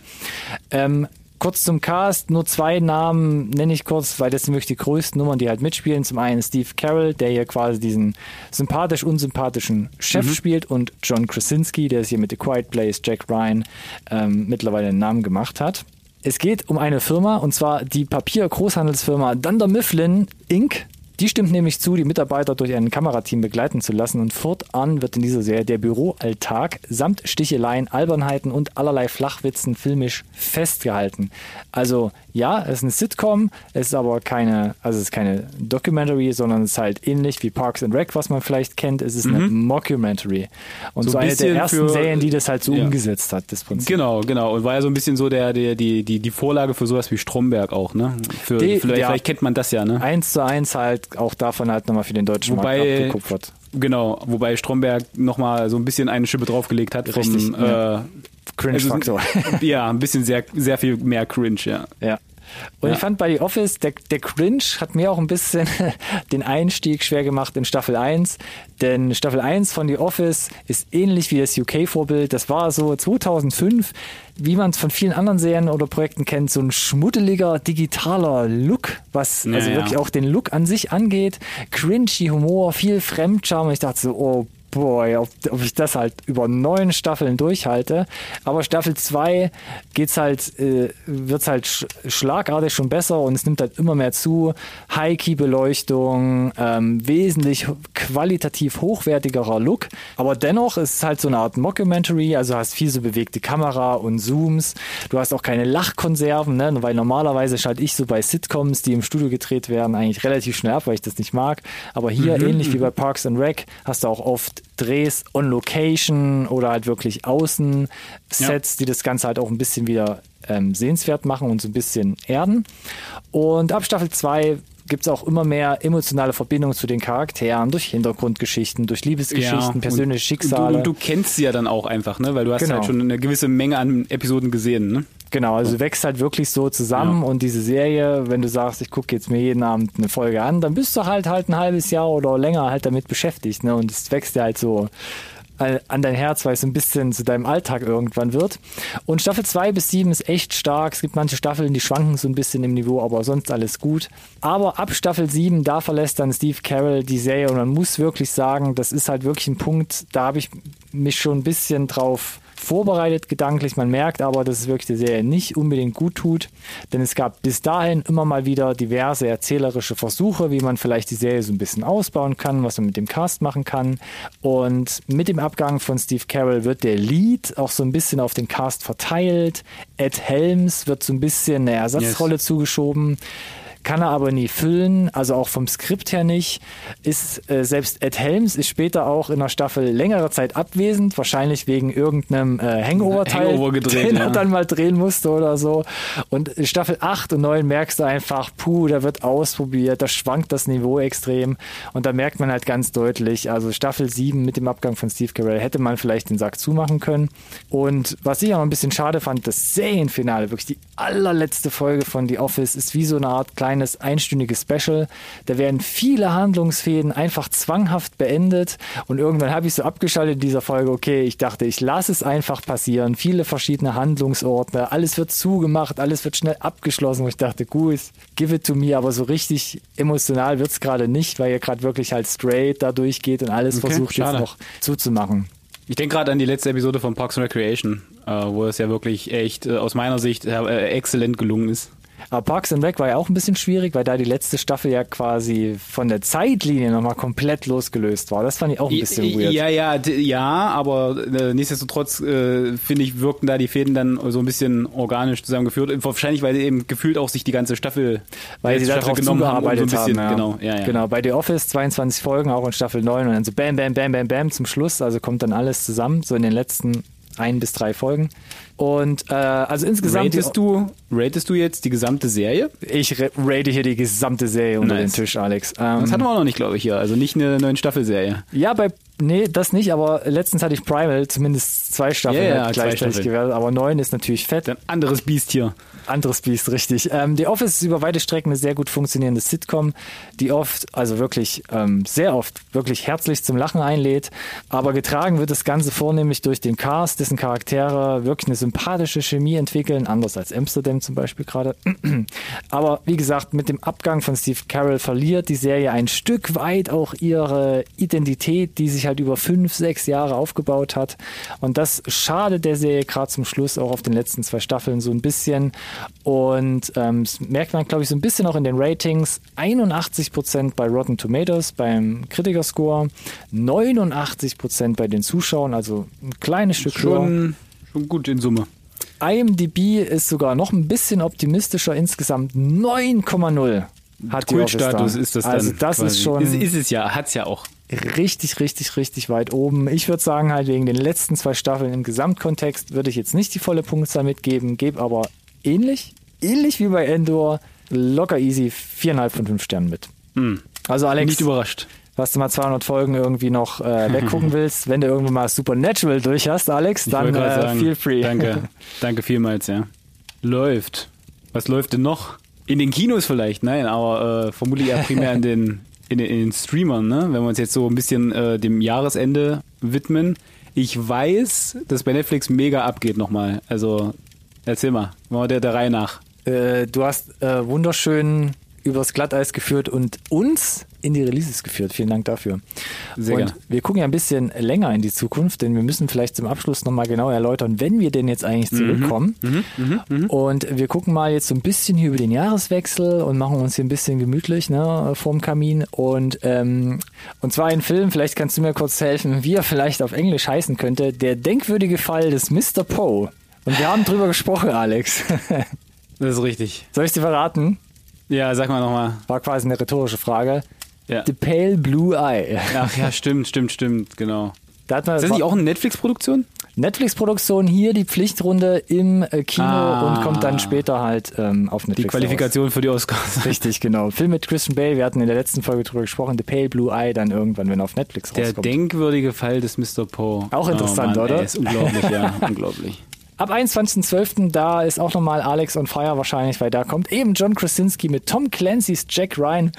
Ähm, kurz zum Cast, nur zwei Namen nenne ich kurz, weil das sind wirklich die größten Nummern, die halt mitspielen. Zum einen Steve Carroll, der hier quasi diesen sympathisch-unsympathischen Chef spielt und John Krasinski, der es hier mit The Quiet Place, Jack Ryan ähm, mittlerweile einen Namen gemacht hat. Es geht um eine Firma und zwar die Papier-Großhandelsfirma Dunder Mifflin Inc., die stimmt nämlich zu, die Mitarbeiter durch ein Kamerateam begleiten zu lassen und fortan wird in dieser Serie der Büroalltag samt Sticheleien, Albernheiten und allerlei Flachwitzen filmisch festgehalten. Also ja, es ist eine Sitcom, es ist aber keine, also es ist keine Documentary, sondern es ist halt ähnlich wie Parks and Rec, was man vielleicht kennt. Es ist eine Mockumentary und so, So ein eine der ersten für- Serien, die das halt so Ja. umgesetzt hat, das Prinzip. Genau, genau. Und war ja so ein bisschen so der, der, die, die, die Vorlage für sowas wie Stromberg auch, ne? Für, Die- vielleicht, ja. vielleicht kennt man das ja, ne? Eins zu eins halt auch davon halt nochmal für den deutschen Wobei- Markt abgekupfert. Genau, wobei Stromberg nochmal so ein bisschen eine Schippe draufgelegt hat. Vom, Richtig, ja. äh, Cringe-Faktor. Also, ja, ein bisschen sehr, sehr viel mehr Cringe, ja. Ja. Und Ja. ich fand bei The Office, der, der Cringe hat mir auch ein bisschen den Einstieg schwer gemacht in Staffel 1. Denn Staffel 1 von The Office ist ähnlich wie das UK-Vorbild. Das war so 2005, wie man es von vielen anderen Serien oder Projekten kennt, so ein schmuddeliger, digitaler Look, was Ja, also ja. wirklich auch den Look an sich angeht. Cringy Humor, viel Fremdscham. Und ich dachte so, oh boy, ob, ob ich das halt über neun Staffeln durchhalte. Aber Staffel 2 geht's halt, äh, wird's halt sch schlagartig schon besser und es nimmt halt immer mehr zu. High-Key-Beleuchtung, ähm, wesentlich qualitativ hochwertigerer Look. Aber dennoch ist es halt so eine Art Mockumentary, also hast viel so bewegte Kamera und Zooms. Du hast auch keine Lachkonserven, ne? weil normalerweise schalte ich so bei Sitcoms, die im Studio gedreht werden, eigentlich relativ schnell ab, weil ich das nicht mag. Aber hier, ähnlich wie bei Parks and Rec, hast du auch oft Drehs on Location oder halt wirklich Außensets, die das Ganze halt auch ein bisschen wieder ähm, sehenswert machen und so ein bisschen erden. Und ab Staffel 2 gibt es auch immer mehr emotionale Verbindungen zu den Charakteren durch Hintergrundgeschichten, durch Liebesgeschichten, und- persönliche Schicksale. Und du, und du kennst sie ja dann auch einfach, ne? Weil du hast Genau. halt schon eine gewisse Menge an Episoden gesehen, ne? Genau, also wächst halt wirklich so zusammen und diese Serie, wenn du sagst, ich gucke jetzt mir jeden Abend eine Folge an, dann bist du halt halt ein halbes Jahr oder länger halt damit beschäftigt, ne? Und es wächst ja halt so äh, an dein Herz, weil es so ein bisschen zu deinem Alltag irgendwann wird. Und Staffel 2 bis 7 ist echt stark. Es gibt manche Staffeln, die schwanken so ein bisschen im Niveau, aber sonst alles gut. Aber ab Staffel 7, da verlässt dann Steve Carroll die Serie und man muss wirklich sagen, das ist halt wirklich ein Punkt, da habe ich mich schon ein bisschen drauf vorbereitet gedanklich. Man merkt aber, dass es wirklich der Serie nicht unbedingt gut tut, denn es gab bis dahin immer mal wieder diverse erzählerische Versuche, wie man vielleicht die Serie so ein bisschen ausbauen kann, was man mit dem Cast machen kann. Und mit dem Abgang von Steve Carroll wird der Lead auch so ein bisschen auf den Cast verteilt. Ed Helms wird so ein bisschen eine Ersatzrolle yes. zugeschoben kann er aber nie füllen, also auch vom Skript her nicht. Ist äh, selbst Ed Helms ist später auch in der Staffel längere Zeit abwesend, wahrscheinlich wegen irgendeinem äh, Hangover-Teil, Hangover gedreht, den ja. er dann mal drehen musste oder so. Und Staffel 8 und 9 merkst du einfach, puh, da wird ausprobiert, da schwankt das Niveau extrem und da merkt man halt ganz deutlich, also Staffel 7 mit dem Abgang von Steve Carell hätte man vielleicht den Sack zumachen können. Und was ich auch ein bisschen schade fand, das Serienfinale, wirklich die allerletzte Folge von The Office ist wie so eine Art kleine kleines einstündiges Special. Da werden viele Handlungsfäden einfach zwanghaft beendet und irgendwann habe ich so abgeschaltet in dieser Folge, okay, ich dachte, ich lasse es einfach passieren. Viele verschiedene Handlungsorte, alles wird zugemacht, alles wird schnell abgeschlossen und ich dachte, gut, give it to me, aber so richtig emotional wird es gerade nicht, weil ihr gerade wirklich halt straight da durchgeht und alles okay, versucht schade. jetzt noch zuzumachen. Ich denke gerade an die letzte Episode von Parks and Recreation, äh, wo es ja wirklich echt äh, aus meiner Sicht äh, exzellent gelungen ist. Aber Parks and Rec war ja auch ein bisschen schwierig, weil da die letzte Staffel ja quasi von der Zeitlinie nochmal komplett losgelöst war. Das fand ich auch ein bisschen weird. Ja, ja, ja, aber äh, nichtsdestotrotz äh, finde ich, wirkten da die Fäden dann so ein bisschen organisch zusammengeführt. Wahrscheinlich, weil eben gefühlt auch sich die ganze Staffel, weil sie darauf zugearbeitet haben. So bisschen, haben ja. Genau, ja, ja. genau, bei The Office 22 Folgen, auch in Staffel 9 und dann so bam, bam, bam, bam, bam zum Schluss. Also kommt dann alles zusammen, so in den letzten ein bis drei Folgen. Und äh, also insgesamt. Ratest du, ratest du jetzt die gesamte Serie? Ich rate hier die gesamte Serie unter nice. den Tisch, Alex. Ähm, das hatten wir auch noch nicht, glaube ich, hier. Also nicht eine neue Staffelserie. Ja, bei Nee, das nicht, aber letztens hatte ich Primal zumindest zwei Staffeln yeah, ja, gleichzeitig gewertet, aber neun ist natürlich fett. Ein anderes Biest hier. Anderes Biest, richtig. Ähm, The Office ist über weite Strecken eine sehr gut funktionierende Sitcom, die oft, also wirklich ähm, sehr oft, wirklich herzlich zum Lachen einlädt, aber getragen wird das Ganze vornehmlich durch den Cast, dessen Charaktere wirklich eine sympathische Chemie entwickeln, anders als Amsterdam zum Beispiel gerade. aber wie gesagt, mit dem Abgang von Steve Carroll verliert die Serie ein Stück weit auch ihre Identität, die sich halt über fünf, sechs Jahre aufgebaut hat. Und das schadet der Serie gerade zum Schluss auch auf den letzten zwei Staffeln so ein bisschen. Und ähm, das merkt man, glaube ich, so ein bisschen auch in den Ratings. 81 Prozent bei Rotten Tomatoes beim Kritikerscore, 89 Prozent bei den Zuschauern, also ein kleines Stück schon, schon gut in Summe. IMDb ist sogar noch ein bisschen optimistischer, insgesamt 9,0 hat Kultstatus ist das dann. Also das quasi. ist schon. Ist, ist es ja, hat es ja auch richtig, richtig, richtig weit oben. Ich würde sagen, halt wegen den letzten zwei Staffeln im Gesamtkontext würde ich jetzt nicht die volle Punktzahl mitgeben, gebe aber ähnlich, ähnlich wie bei Endor, locker easy viereinhalb von fünf Sternen mit. Hm. Also Alex. Nicht überrascht. Was du mal 200 Folgen irgendwie noch äh, weggucken willst, wenn du irgendwann mal Supernatural durch hast, Alex, ich dann äh, sagen, feel free. Danke, danke vielmals, ja. Läuft. Was läuft denn noch? In den Kinos vielleicht, nein, aber äh, vermutlich eher primär in den in, in den Streamern, ne? wenn wir uns jetzt so ein bisschen äh, dem Jahresende widmen. Ich weiß, dass bei Netflix mega abgeht nochmal. Also erzähl mal, machen wir der, der Reihe nach. Äh, du hast äh, wunderschön übers Glatteis geführt und uns in die Releases geführt. Vielen Dank dafür. Sehr und gerne. wir gucken ja ein bisschen länger in die Zukunft, denn wir müssen vielleicht zum Abschluss nochmal genau erläutern, wenn wir denn jetzt eigentlich Mhm. zurückkommen. Und wir gucken mal jetzt so ein bisschen hier über den Jahreswechsel und machen uns hier ein bisschen gemütlich ne, vorm Kamin. Und, ähm, und zwar ein Film, vielleicht kannst du mir kurz helfen, wie er vielleicht auf Englisch heißen könnte. Der denkwürdige Fall des Mr. Poe. Und wir haben drüber gesprochen, Alex. Das ist richtig. Soll ich dir verraten? Ja, sag mal nochmal. War quasi eine rhetorische Frage. Ja. The Pale Blue Eye. Ach ja, stimmt, stimmt, stimmt, genau. Da hat man Ist das nicht auch eine Netflix-Produktion? Netflix-Produktion hier die Pflichtrunde im äh, Kino Ah. und kommt dann später halt ähm, auf Netflix. Die Qualifikation für die Oscars. Raus. Richtig, genau. Film mit Christian Bale, wir hatten in der letzten Folge drüber gesprochen, The Pale Blue Eye, dann irgendwann, wenn er auf Netflix Der rauskommt. denkwürdige Fall des Mr. Poe. Auch interessant, oh Mann, oder? Ey, ist unglaublich, ja, unglaublich. Ab 21.12. da ist auch nochmal Alex on Fire wahrscheinlich, weil da kommt eben John Krasinski mit Tom Clancy's Jack Ryan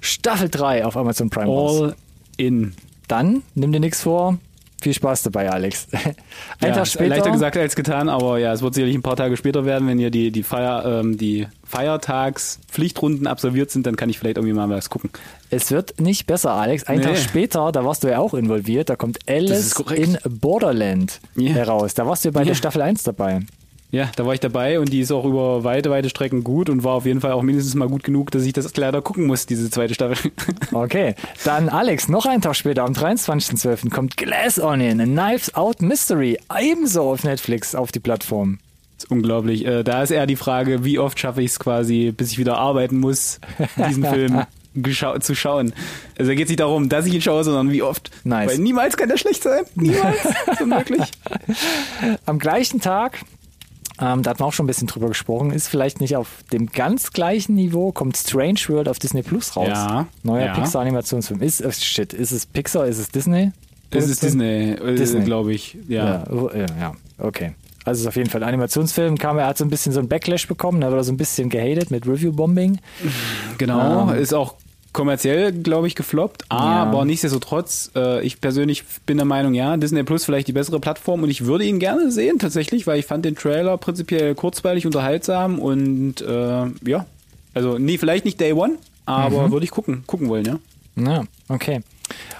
Staffel 3 auf Amazon Prime raus. All in. Dann, nimm dir nichts vor, Viel Spaß dabei, Alex. Ein ja, Tag später. Leichter gesagt als getan, aber ja, es wird sicherlich ein paar Tage später werden, wenn hier die, die, Feier, ähm, die Feiertags-Pflichtrunden absolviert sind, dann kann ich vielleicht irgendwie mal was gucken. Es wird nicht besser, Alex. Ein Nee. Tag später, da warst du ja auch involviert, da kommt Alice in Borderland Ja. heraus. Da warst du bei Ja. der Staffel 1 dabei. Ja, da war ich dabei und die ist auch über weite, weite Strecken gut und war auf jeden Fall auch mindestens mal gut genug, dass ich das leider gucken muss, diese zweite Staffel. Okay, dann Alex, noch einen Tag später, am 23.12. kommt Glass Onion, a Knives Out Mystery, ebenso auf Netflix auf die Plattform. Das ist unglaublich. Äh, da ist eher die Frage, wie oft schaffe ich es quasi, bis ich wieder arbeiten muss, diesen Film zu schauen. Also da geht es nicht darum, dass ich ihn schaue, sondern wie oft. Nice. Weil niemals kann der schlecht sein. Niemals. Unmöglich. Am gleichen Tag, ähm, da hatten wir auch schon ein bisschen drüber gesprochen, ist vielleicht nicht auf dem ganz gleichen Niveau, kommt Strange World auf Disney Plus raus. Ja, Neuer ja. Pixar-Animationsfilm. Ist, äh, shit, ist es Pixar, ist es Disney? Das ist Disney, äh, Disney. glaube ich. Ja. Ja, oh, ja, okay. Also es ist auf jeden Fall ein Animationsfilm. Kam, er hat so ein bisschen so ein Backlash bekommen, da wurde so ein bisschen gehatet mit Review-Bombing. Genau. Ähm. Ist auch kommerziell, glaube ich, gefloppt. Aber Ja. nichtsdestotrotz, äh, ich persönlich bin der Meinung, ja, Disney Plus vielleicht die bessere Plattform und ich würde ihn gerne sehen tatsächlich, weil ich fand den Trailer prinzipiell kurzweilig, unterhaltsam und äh, ja, also nee, vielleicht nicht Day One, aber würde ich gucken, gucken wollen, ja. Ja, okay.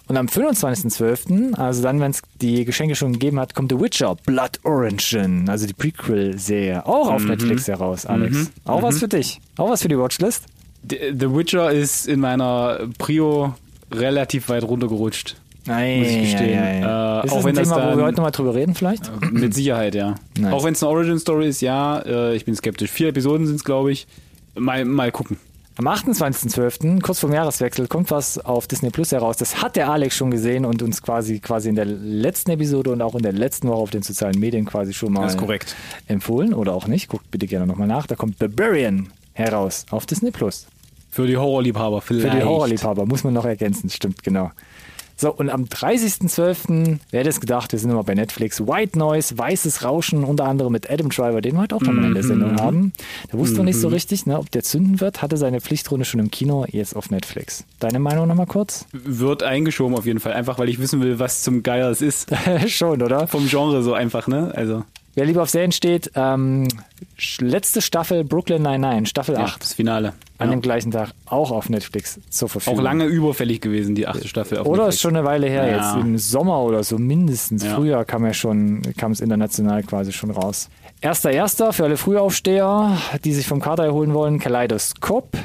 Und am 25.12., also dann, wenn es die Geschenke schon gegeben hat, kommt The Witcher Blood Origin, also die Prequel-Serie, auch auf Netflix heraus, Alex. Auch was für dich. Auch was für die Watchlist. The Witcher ist in meiner Prio relativ weit runtergerutscht. Nein, Muss ich gestehen. Ja, ja. Äh, ist auch das wenn ein Thema, wo wir dann- heute nochmal drüber reden vielleicht? Mit Sicherheit, ja. Nice. Auch wenn es eine Origin-Story ist, ja, äh, ich bin skeptisch. Vier Episoden sind es, glaube ich. Mal, mal gucken. Am 28.12., kurz vorm Jahreswechsel, kommt was auf Disney Plus heraus. Das hat der Alex schon gesehen und uns quasi quasi in der letzten Episode und auch in der letzten Woche auf den sozialen Medien quasi schon mal Das ist korrekt. empfohlen oder auch nicht. Guckt bitte gerne nochmal nach. Da kommt Barbarian heraus auf Disney Plus. Für die Horrorliebhaber vielleicht. Für die Horrorliebhaber muss man noch ergänzen, stimmt, genau. So, und am 30.12., wer hätte es gedacht, wir sind immer bei Netflix, White Noise, Weißes Rauschen, unter anderem mit Adam Driver, den wir heute auch nochmal in der Sendung haben. Da wussten wir nicht so richtig, ne, ob der zünden wird, hatte seine Pflichtrunde schon im Kino, jetzt auf Netflix. Deine Meinung nochmal kurz? Wird eingeschoben auf jeden Fall. Einfach, weil ich wissen will, was zum Geier es ist. schon, oder? Vom Genre so einfach, ne? Also, Wer lieber auf Serien steht, ähm, letzte Staffel Brooklyn 99, Staffel ja, 8, das Finale. an Ja. dem gleichen Tag, auch auf Netflix zur Verfügung. Auch lange überfällig gewesen, die achte Staffel. Auf Oder Netflix. ist schon eine Weile her, Ja. jetzt im Sommer oder so mindestens. Früher kam ja schon, kam es international quasi schon raus. Erster Erster für alle Frühaufsteher, die sich vom Kader erholen wollen, Kaleidoskop.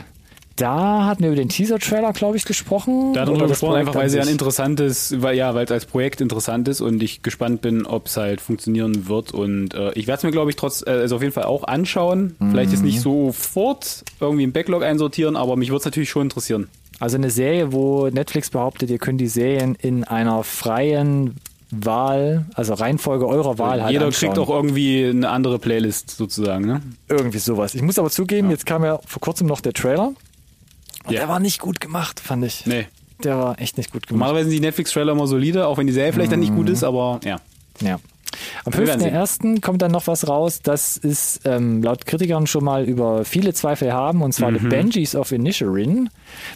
Da hatten wir über den Teaser-Trailer, glaube ich, gesprochen. Da darüber gesprochen, einfach weil an sie ein interessantes, weil ja, weil es als Projekt interessant ist und ich gespannt bin, ob es halt funktionieren wird. Und äh, ich werde es mir, glaube ich, trotz, äh, also auf jeden Fall auch anschauen. Vielleicht jetzt Mhm. nicht sofort irgendwie im Backlog einsortieren, aber mich würde es natürlich schon interessieren. Also eine Serie, wo Netflix behauptet, ihr könnt die Serien in einer freien Wahl, also Reihenfolge eurer Wahl halt Jeder anschauen. kriegt auch irgendwie eine andere Playlist sozusagen, ne? irgendwie sowas. Ich muss aber zugeben, jetzt kam ja vor kurzem noch der Trailer. Und Ja. der war nicht gut gemacht, fand ich. Nee. Der war echt nicht gut gemacht. Normalerweise sind die Netflix-Trailer immer solide, auch wenn die Serie vielleicht dann nicht gut ist, aber ja. Ja. Am Wir werden sehen. 5.1. kommt dann noch was raus, das ist ähm, laut Kritikern schon mal über viele Zweifel haben, und zwar Mhm. The Benjis of Inisherin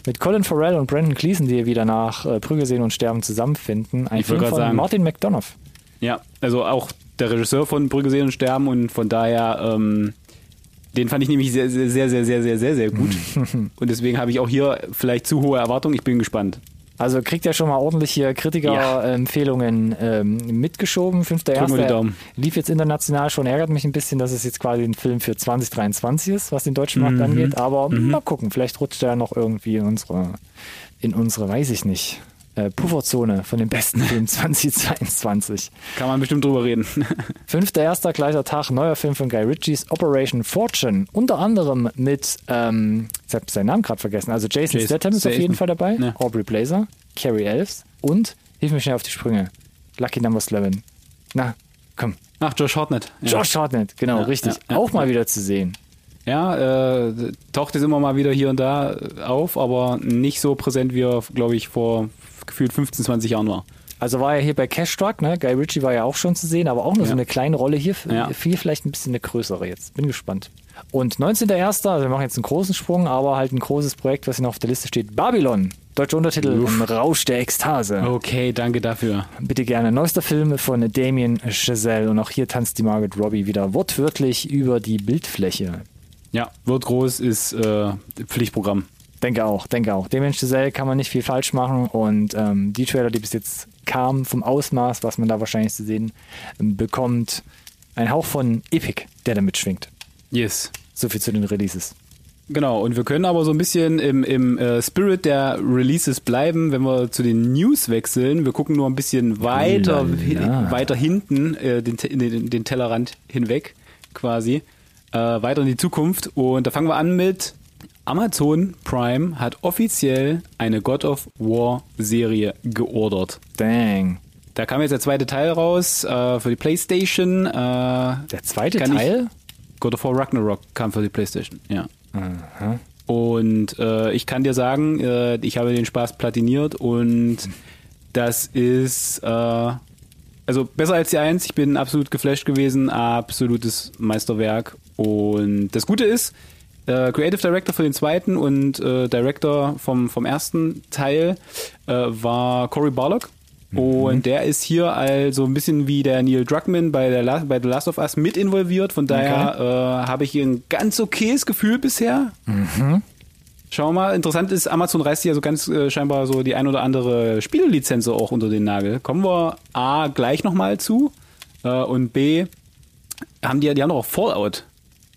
mit Colin Farrell und Brandon Gleeson, die wieder nach äh, Prügel sehen und sterben zusammenfinden. Ein Ich Film von gerade sagen. Martin McDonough. Ja, also auch der Regisseur von Brügge sehen und sterben und von daher, ähm, den fand ich nämlich sehr, sehr, sehr, sehr, sehr, sehr, sehr, sehr gut. und deswegen habe ich auch hier vielleicht zu hohe Erwartungen. Ich bin gespannt. Also kriegt ja schon mal ordentlich hier Kritiker-Empfehlungen ähm, mitgeschoben. 5.1. Daumen. lief jetzt international schon, ärgert mich ein bisschen, dass es jetzt quasi ein Film für 2023 ist, was den deutschen Mhm. Markt angeht. Aber mal gucken, vielleicht rutscht er noch irgendwie in unsere, in unsere, weiß ich nicht, äh, Pufferzone von den besten Filmen 2022. Kann man bestimmt drüber reden. Fünfter erster gleicher Tag, neuer Film von Guy Ritchies, Operation Fortune. Unter anderem mit, ähm, ich habe seinen Namen gerade vergessen, also Jason Jason Statham ist auf Statham. jeden Fall dabei, Ja. Aubrey Blazer, Carrie Elves und, hilf mir schnell auf die Sprünge, Lucky Number 11. Na, komm. Ach, Josh Hartnett. Ja. Josh Hartnett, genau, Ja, richtig. auch mal wieder zu sehen. Ja, äh, taucht jetzt immer mal wieder hier und da auf, aber nicht so präsent, wie er, glaube ich, vor gefühlt 15, 20 Jahren war. Also war er hier bei Cash Truck, ne? Guy Ritchie war ja auch schon zu sehen, aber auch nur so Ja. eine kleine Rolle hier. Ja. Viel vielleicht ein bisschen eine größere jetzt. Bin gespannt. Und 19.01., also wir machen jetzt einen großen Sprung, aber halt ein großes Projekt, was hier noch auf der Liste steht. Babylon. Deutscher Untertitel Im Rausch der Ekstase. Okay, danke dafür. Bitte gerne. Neuester Film von Damien Chazelle. Und auch hier tanzt die Margaret Robbie wieder wortwörtlich über die Bildfläche. Ja, wird groß, ist äh, Pflichtprogramm. Denke auch, denke auch. Damien Chazelle kann man nicht viel falsch machen und ähm, die Trailer, die bis jetzt kamen, vom Ausmaß, was man da wahrscheinlich zu sehen ähm, bekommt, ein Hauch von Epic, der da mitschwingt. Yes. So viel zu den Releases. Genau, und wir können aber so ein bisschen im, im äh, Spirit der Releases bleiben, wenn wir zu den News wechseln. Wir gucken nur ein bisschen weiter, Lala. weiter hinten, äh, den, den, den Tellerrand hinweg quasi, äh, weiter in die Zukunft. Und da fangen wir an mit Amazon Prime hat offiziell eine God of War Serie geordert. Dang. Da kam jetzt der zweite Teil raus äh, für die PlayStation. Äh, Der zweite Kann ich- Teil? God of War Ragnarok kam für die PlayStation, ja. Und äh, ich kann dir sagen, äh, ich habe den Spaß platiniert und das ist äh, also besser als die Eins. Ich bin absolut geflasht gewesen, absolutes Meisterwerk. Und das Gute ist, äh, Creative Director für den zweiten und äh, Director vom, vom ersten Teil äh, war Cory Barlog. Und der ist hier also ein bisschen wie der Neil Druckmann bei, der La bei The Last of Us mit involviert. Von daher äh, habe ich hier ein ganz okayes Gefühl bisher. Schauen wir mal, interessant ist, Amazon reißt ja so ganz äh, scheinbar so die ein oder andere Spielelizenz auch unter den Nagel. Kommen wir A gleich nochmal zu äh, und B haben die, ja- die haben doch auch Fallout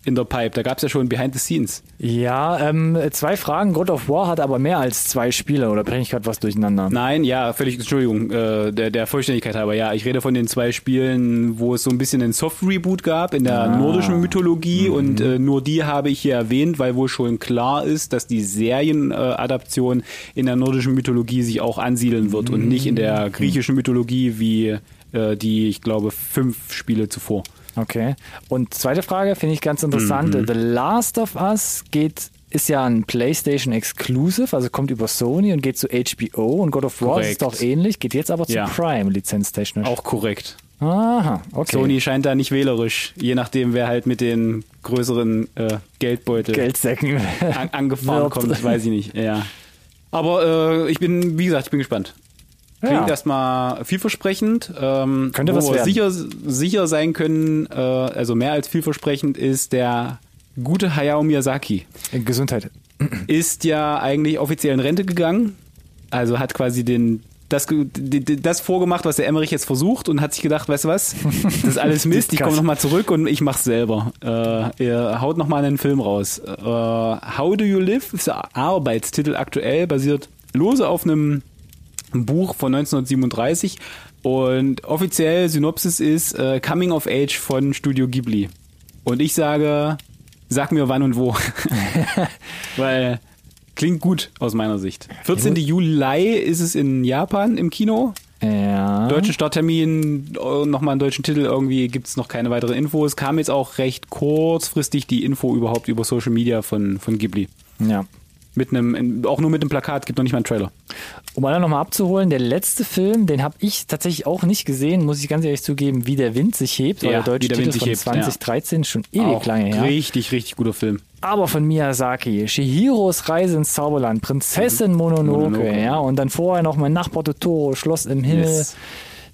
in der Pipe. Da gab es ja schon Behind the Scenes. Ja, ähm, zwei Fragen. God of War hat aber mehr als zwei Spiele oder bringe ich gerade was durcheinander? Nein, ja, völlig, Entschuldigung, äh, der, der Vollständigkeit halber, ja. Ich rede von den zwei Spielen, wo es so ein bisschen einen Soft-Reboot gab in der nordischen Mythologie und äh, nur die habe ich hier erwähnt, weil wohl schon klar ist, dass die Serienadaption äh, in der nordischen Mythologie sich auch ansiedeln wird und nicht in der griechischen Mythologie wie äh, die, ich glaube, fünf Spiele zuvor. Okay. Und zweite Frage finde ich ganz interessant. Mhm. The Last of Us geht ist ja ein PlayStation Exclusive, also kommt über Sony und geht zu HBO und God of War ist doch ähnlich, geht jetzt aber zu Ja. Prime lizenztechnisch. Auch korrekt. Aha, okay. Sony scheint da nicht wählerisch, je nachdem, wer halt mit den größeren äh, Geldbeutel Geldsäcken. an, angefahren kommt, weiß ich nicht. Ja. Aber äh, ich bin, wie gesagt, ich bin gespannt. Klingt Ja. erstmal vielversprechend. Ähm, Könnte was wir werden. sicher, sicher sein können, äh, also mehr als vielversprechend ist der gute Hayao Miyazaki. Gesundheit. Ist ja eigentlich offiziell in Rente gegangen. Also hat quasi den das, das vorgemacht, was der Emmerich jetzt versucht und hat sich gedacht, weißt du was, das ist alles Mist, ich komme nochmal zurück und ich mach's selber. Äh, ihr haut nochmal einen Film raus. Äh, How Do You Live ist der Arbeitstitel aktuell, basiert lose auf einem Buch von 1937 und offiziell Synopsis ist äh, Coming of Age von Studio Ghibli. Und ich sage, sag mir wann und wo. Weil klingt gut aus meiner Sicht. 14. Juli ist es in Japan im Kino. Ja. Deutschen Starttermin, äh, nochmal einen deutschen Titel, irgendwie gibt's noch keine weiteren Infos. Kam jetzt auch recht kurzfristig die Info überhaupt über Social Media von, von Ghibli. Ja. Mit einem, auch nur mit einem Plakat, gibt noch nicht mal einen Trailer. Um alle nochmal abzuholen, der letzte Film, den habe ich tatsächlich auch nicht gesehen, muss ich ganz ehrlich zugeben, wie der Wind sich hebt, weil Ja, der deutsche der Titel Wind sich von hebt, ja. 2013 schon ewig auch lange her. richtig, richtig guter Film. Aber von Miyazaki, Shihiros Reise ins Zauberland, Prinzessin Mononoke, Mononoke. ja, und dann vorher noch mein Nachbar Totoro, Schloss im Himmel. Yes.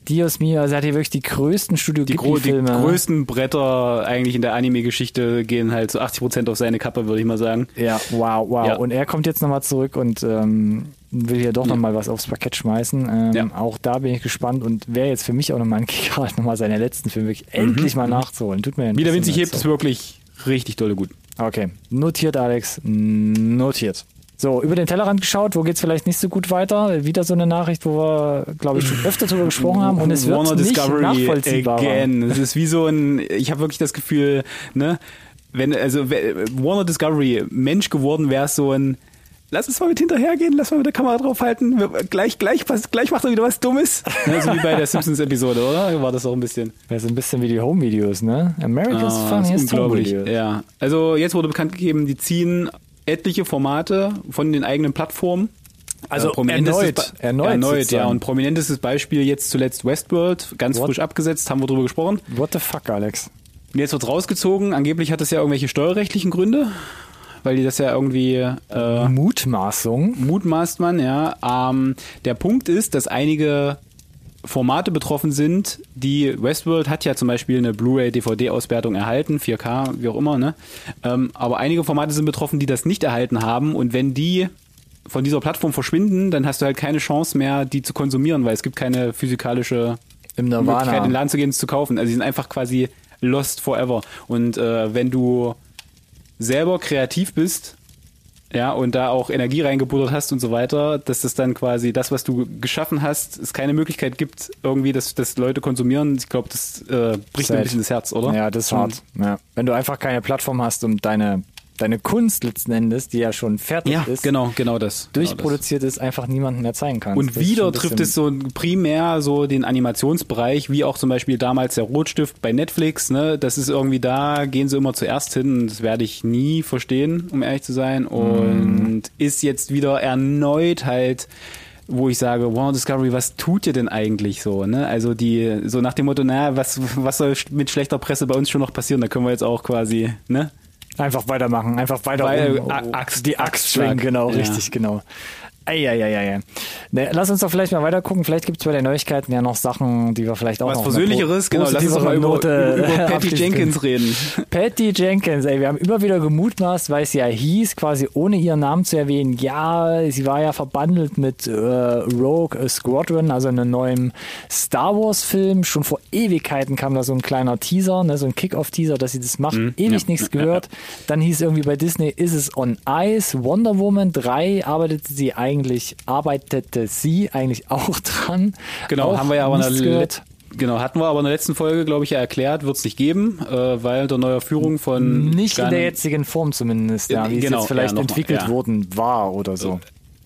Dios mio, also hat hier wirklich die größten Studio Die, gro die Ghibli-Filme. größten Bretter eigentlich in der Anime-Geschichte gehen halt zu 80% auf seine Kappe, würde ich mal sagen. Ja, wow, wow. Ja. Und er kommt jetzt nochmal zurück und ähm, will hier doch Ja. nochmal was aufs Parkett schmeißen. Ähm, Ja. Auch da bin ich gespannt und wäre jetzt für mich auch nochmal ein Kicker, nochmal seine letzten Filme wirklich endlich mal nachzuholen. Tut mir ein Wie der bisschen Wind sich hebt, so. ist wirklich richtig dolle gut. Okay, notiert, Alex. Notiert. So, über den Tellerrand geschaut, wo geht's vielleicht nicht so gut weiter? Wieder so eine Nachricht, wo wir, glaube ich, schon öfter darüber gesprochen haben und es wird Warner nicht Discovery nachvollziehbar. again. Es ist wie so ein, ich habe wirklich das Gefühl, ne, wenn, also Warner Discovery Mensch geworden wäre so ein, lass uns mal mit hinterhergehen, lass mal mit der Kamera draufhalten, wir- gleich, gleich, pass- gleich macht er wieder was Dummes. Ne, so wie bei der Simpsons-Episode, oder? War das auch ein bisschen. Wäre so ein bisschen wie die Home-Videos, ne? America's Ah, Funniest. Home-Videos. Ja. Also jetzt wurde bekannt gegeben, die ziehen etliche Formate von den eigenen Plattformen Also prominentestes erneut, erneut erneut, ja. Und prominentestes Beispiel jetzt zuletzt Westworld, ganz What? frisch abgesetzt, haben wir drüber gesprochen. What the fuck, Alex? Und jetzt wird's rausgezogen. Angeblich hat das ja irgendwelche steuerrechtlichen Gründe, weil die das ja irgendwie äh, Mutmaßung. mutmaßt man, ja. Ähm, der Punkt ist, dass einige Formate betroffen sind, die Westworld hat ja zum Beispiel eine Blu-ray DVD-Auswertung erhalten, 4K, wie auch immer, ne? Ähm, aber einige Formate sind betroffen, die das nicht erhalten haben und wenn die von dieser Plattform verschwinden, dann hast du halt keine Chance mehr, die zu konsumieren, weil es gibt keine physikalische Möglichkeit, in den. Laden zu gehen, es zu kaufen. Also die sind einfach quasi lost forever. Und äh, wenn du selber kreativ bist, ja, und da auch Energie reingebuttert hast und so weiter, dass das dann quasi das, was du geschaffen hast, es keine Möglichkeit gibt, irgendwie, dass, dass Leute konsumieren. Ich glaube, das äh, bricht mir Sad. ein bisschen das Herz, oder? Ja, das ist hart. Ja. Wenn du einfach keine Plattform hast, um deine, deine Kunst letzten Endes, die ja schon fertig Ja, ist, genau, genau das. Genau das. durchproduziert ist, einfach niemandem mehr zeigen kannst. Und Das wieder trifft es so primär so den Animationsbereich, wie auch zum Beispiel damals der Rotstift bei Netflix. Ne? Das ist irgendwie da, gehen sie immer zuerst hin. Und Das werde ich nie verstehen, um ehrlich zu sein. Und ist jetzt wieder erneut halt wo ich sage, wow, Discovery, was tut ihr denn eigentlich so? Ne? Also die, so nach dem Motto, naja, was, was soll mit schlechter Presse bei uns schon noch passieren? Da können wir jetzt auch quasi, ne? Einfach weitermachen, einfach weiter Weil, Axt- die Axt schwingen, genau, Ja. richtig, genau. Eieieiei. Ne, lass uns doch vielleicht mal weiter gucken. Vielleicht gibt es bei den Neuigkeiten ja noch Sachen, die wir vielleicht auch Was noch eine Versöhnlicheres, genau, lass uns doch mal über, über, über Patty Jenkins reden. Patty Jenkins, ey, wir haben immer wieder gemutmaßt, weil es ja hieß, quasi ohne ihren Namen zu erwähnen, ja, sie war ja verbandelt mit äh, Rogue Squadron, also einem neuen Star Wars Film. Schon vor Ewigkeiten kam da so ein kleiner Teaser, ne, so ein Kick-Off-Teaser, dass sie das macht. Ewig Mhm. ja, nichts gehört. Dann hieß irgendwie bei Disney, ist es on Ice? Wonder Woman 3 arbeitete sie eigentlich, arbeitete sie eigentlich auch dran. Genau, auch haben wir ja aber in der nichts gehört. Genau, hatten wir aber in der letzten Folge, glaube ich, ja erklärt, wird es nicht geben, äh, weil unter neuer Führung von Nicht in Gunn- der jetzigen Form zumindest, ja, Äh, wie genau, es jetzt vielleicht ja, noch mal, entwickelt ja. worden war oder so.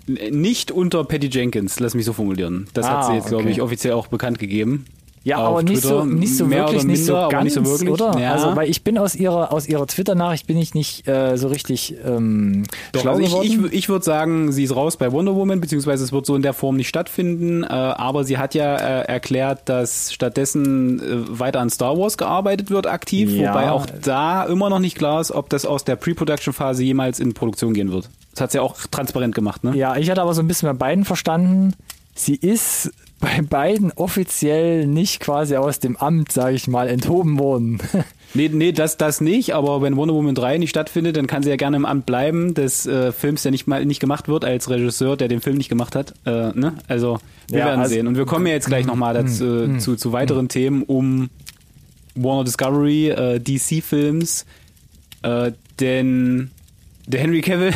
nicht unter Patty Jenkins, lass mich so formulieren. Das Ah, hat sie jetzt, glaube okay. ich, offiziell auch bekannt gegeben. Ja, aber nicht so, Twitter, nicht so wirklich, nicht so minder, ganz, nicht so wirklich. oder? Ja. Also, weil ich bin aus ihrer, aus ihrer Twitter-Nachricht bin ich nicht äh, so richtig ähm, Doch, schlau also ich, geworden. ich, ich würde sagen, sie ist raus bei Wonder Woman, beziehungsweise es wird so in der Form nicht stattfinden. Äh, aber sie hat ja äh, erklärt, dass stattdessen äh, weiter an Star Wars gearbeitet wird, aktiv. Ja. Wobei auch da immer noch nicht klar ist, ob das aus der Pre-Production-Phase jemals in Produktion gehen wird. Das hat sie ja auch transparent gemacht, ne? ja, ich hatte aber so ein bisschen bei beiden verstanden, sie ist bei beiden offiziell nicht quasi aus dem Amt, sage ich mal, enthoben worden. Nee, nee, das, das nicht, aber wenn Wonder Woman 3 nicht stattfindet, dann kann sie ja gerne im Amt bleiben des äh, Films, der nicht mal nicht gemacht wird, als Regisseur, der den Film nicht gemacht hat. Äh, ne? Also wir Ja, werden also- sehen. Und wir kommen ja jetzt gleich nochmal dazu zu, zu weiteren Themen um Warner Discovery, äh, DC-Films, äh, denn der Henry Cavill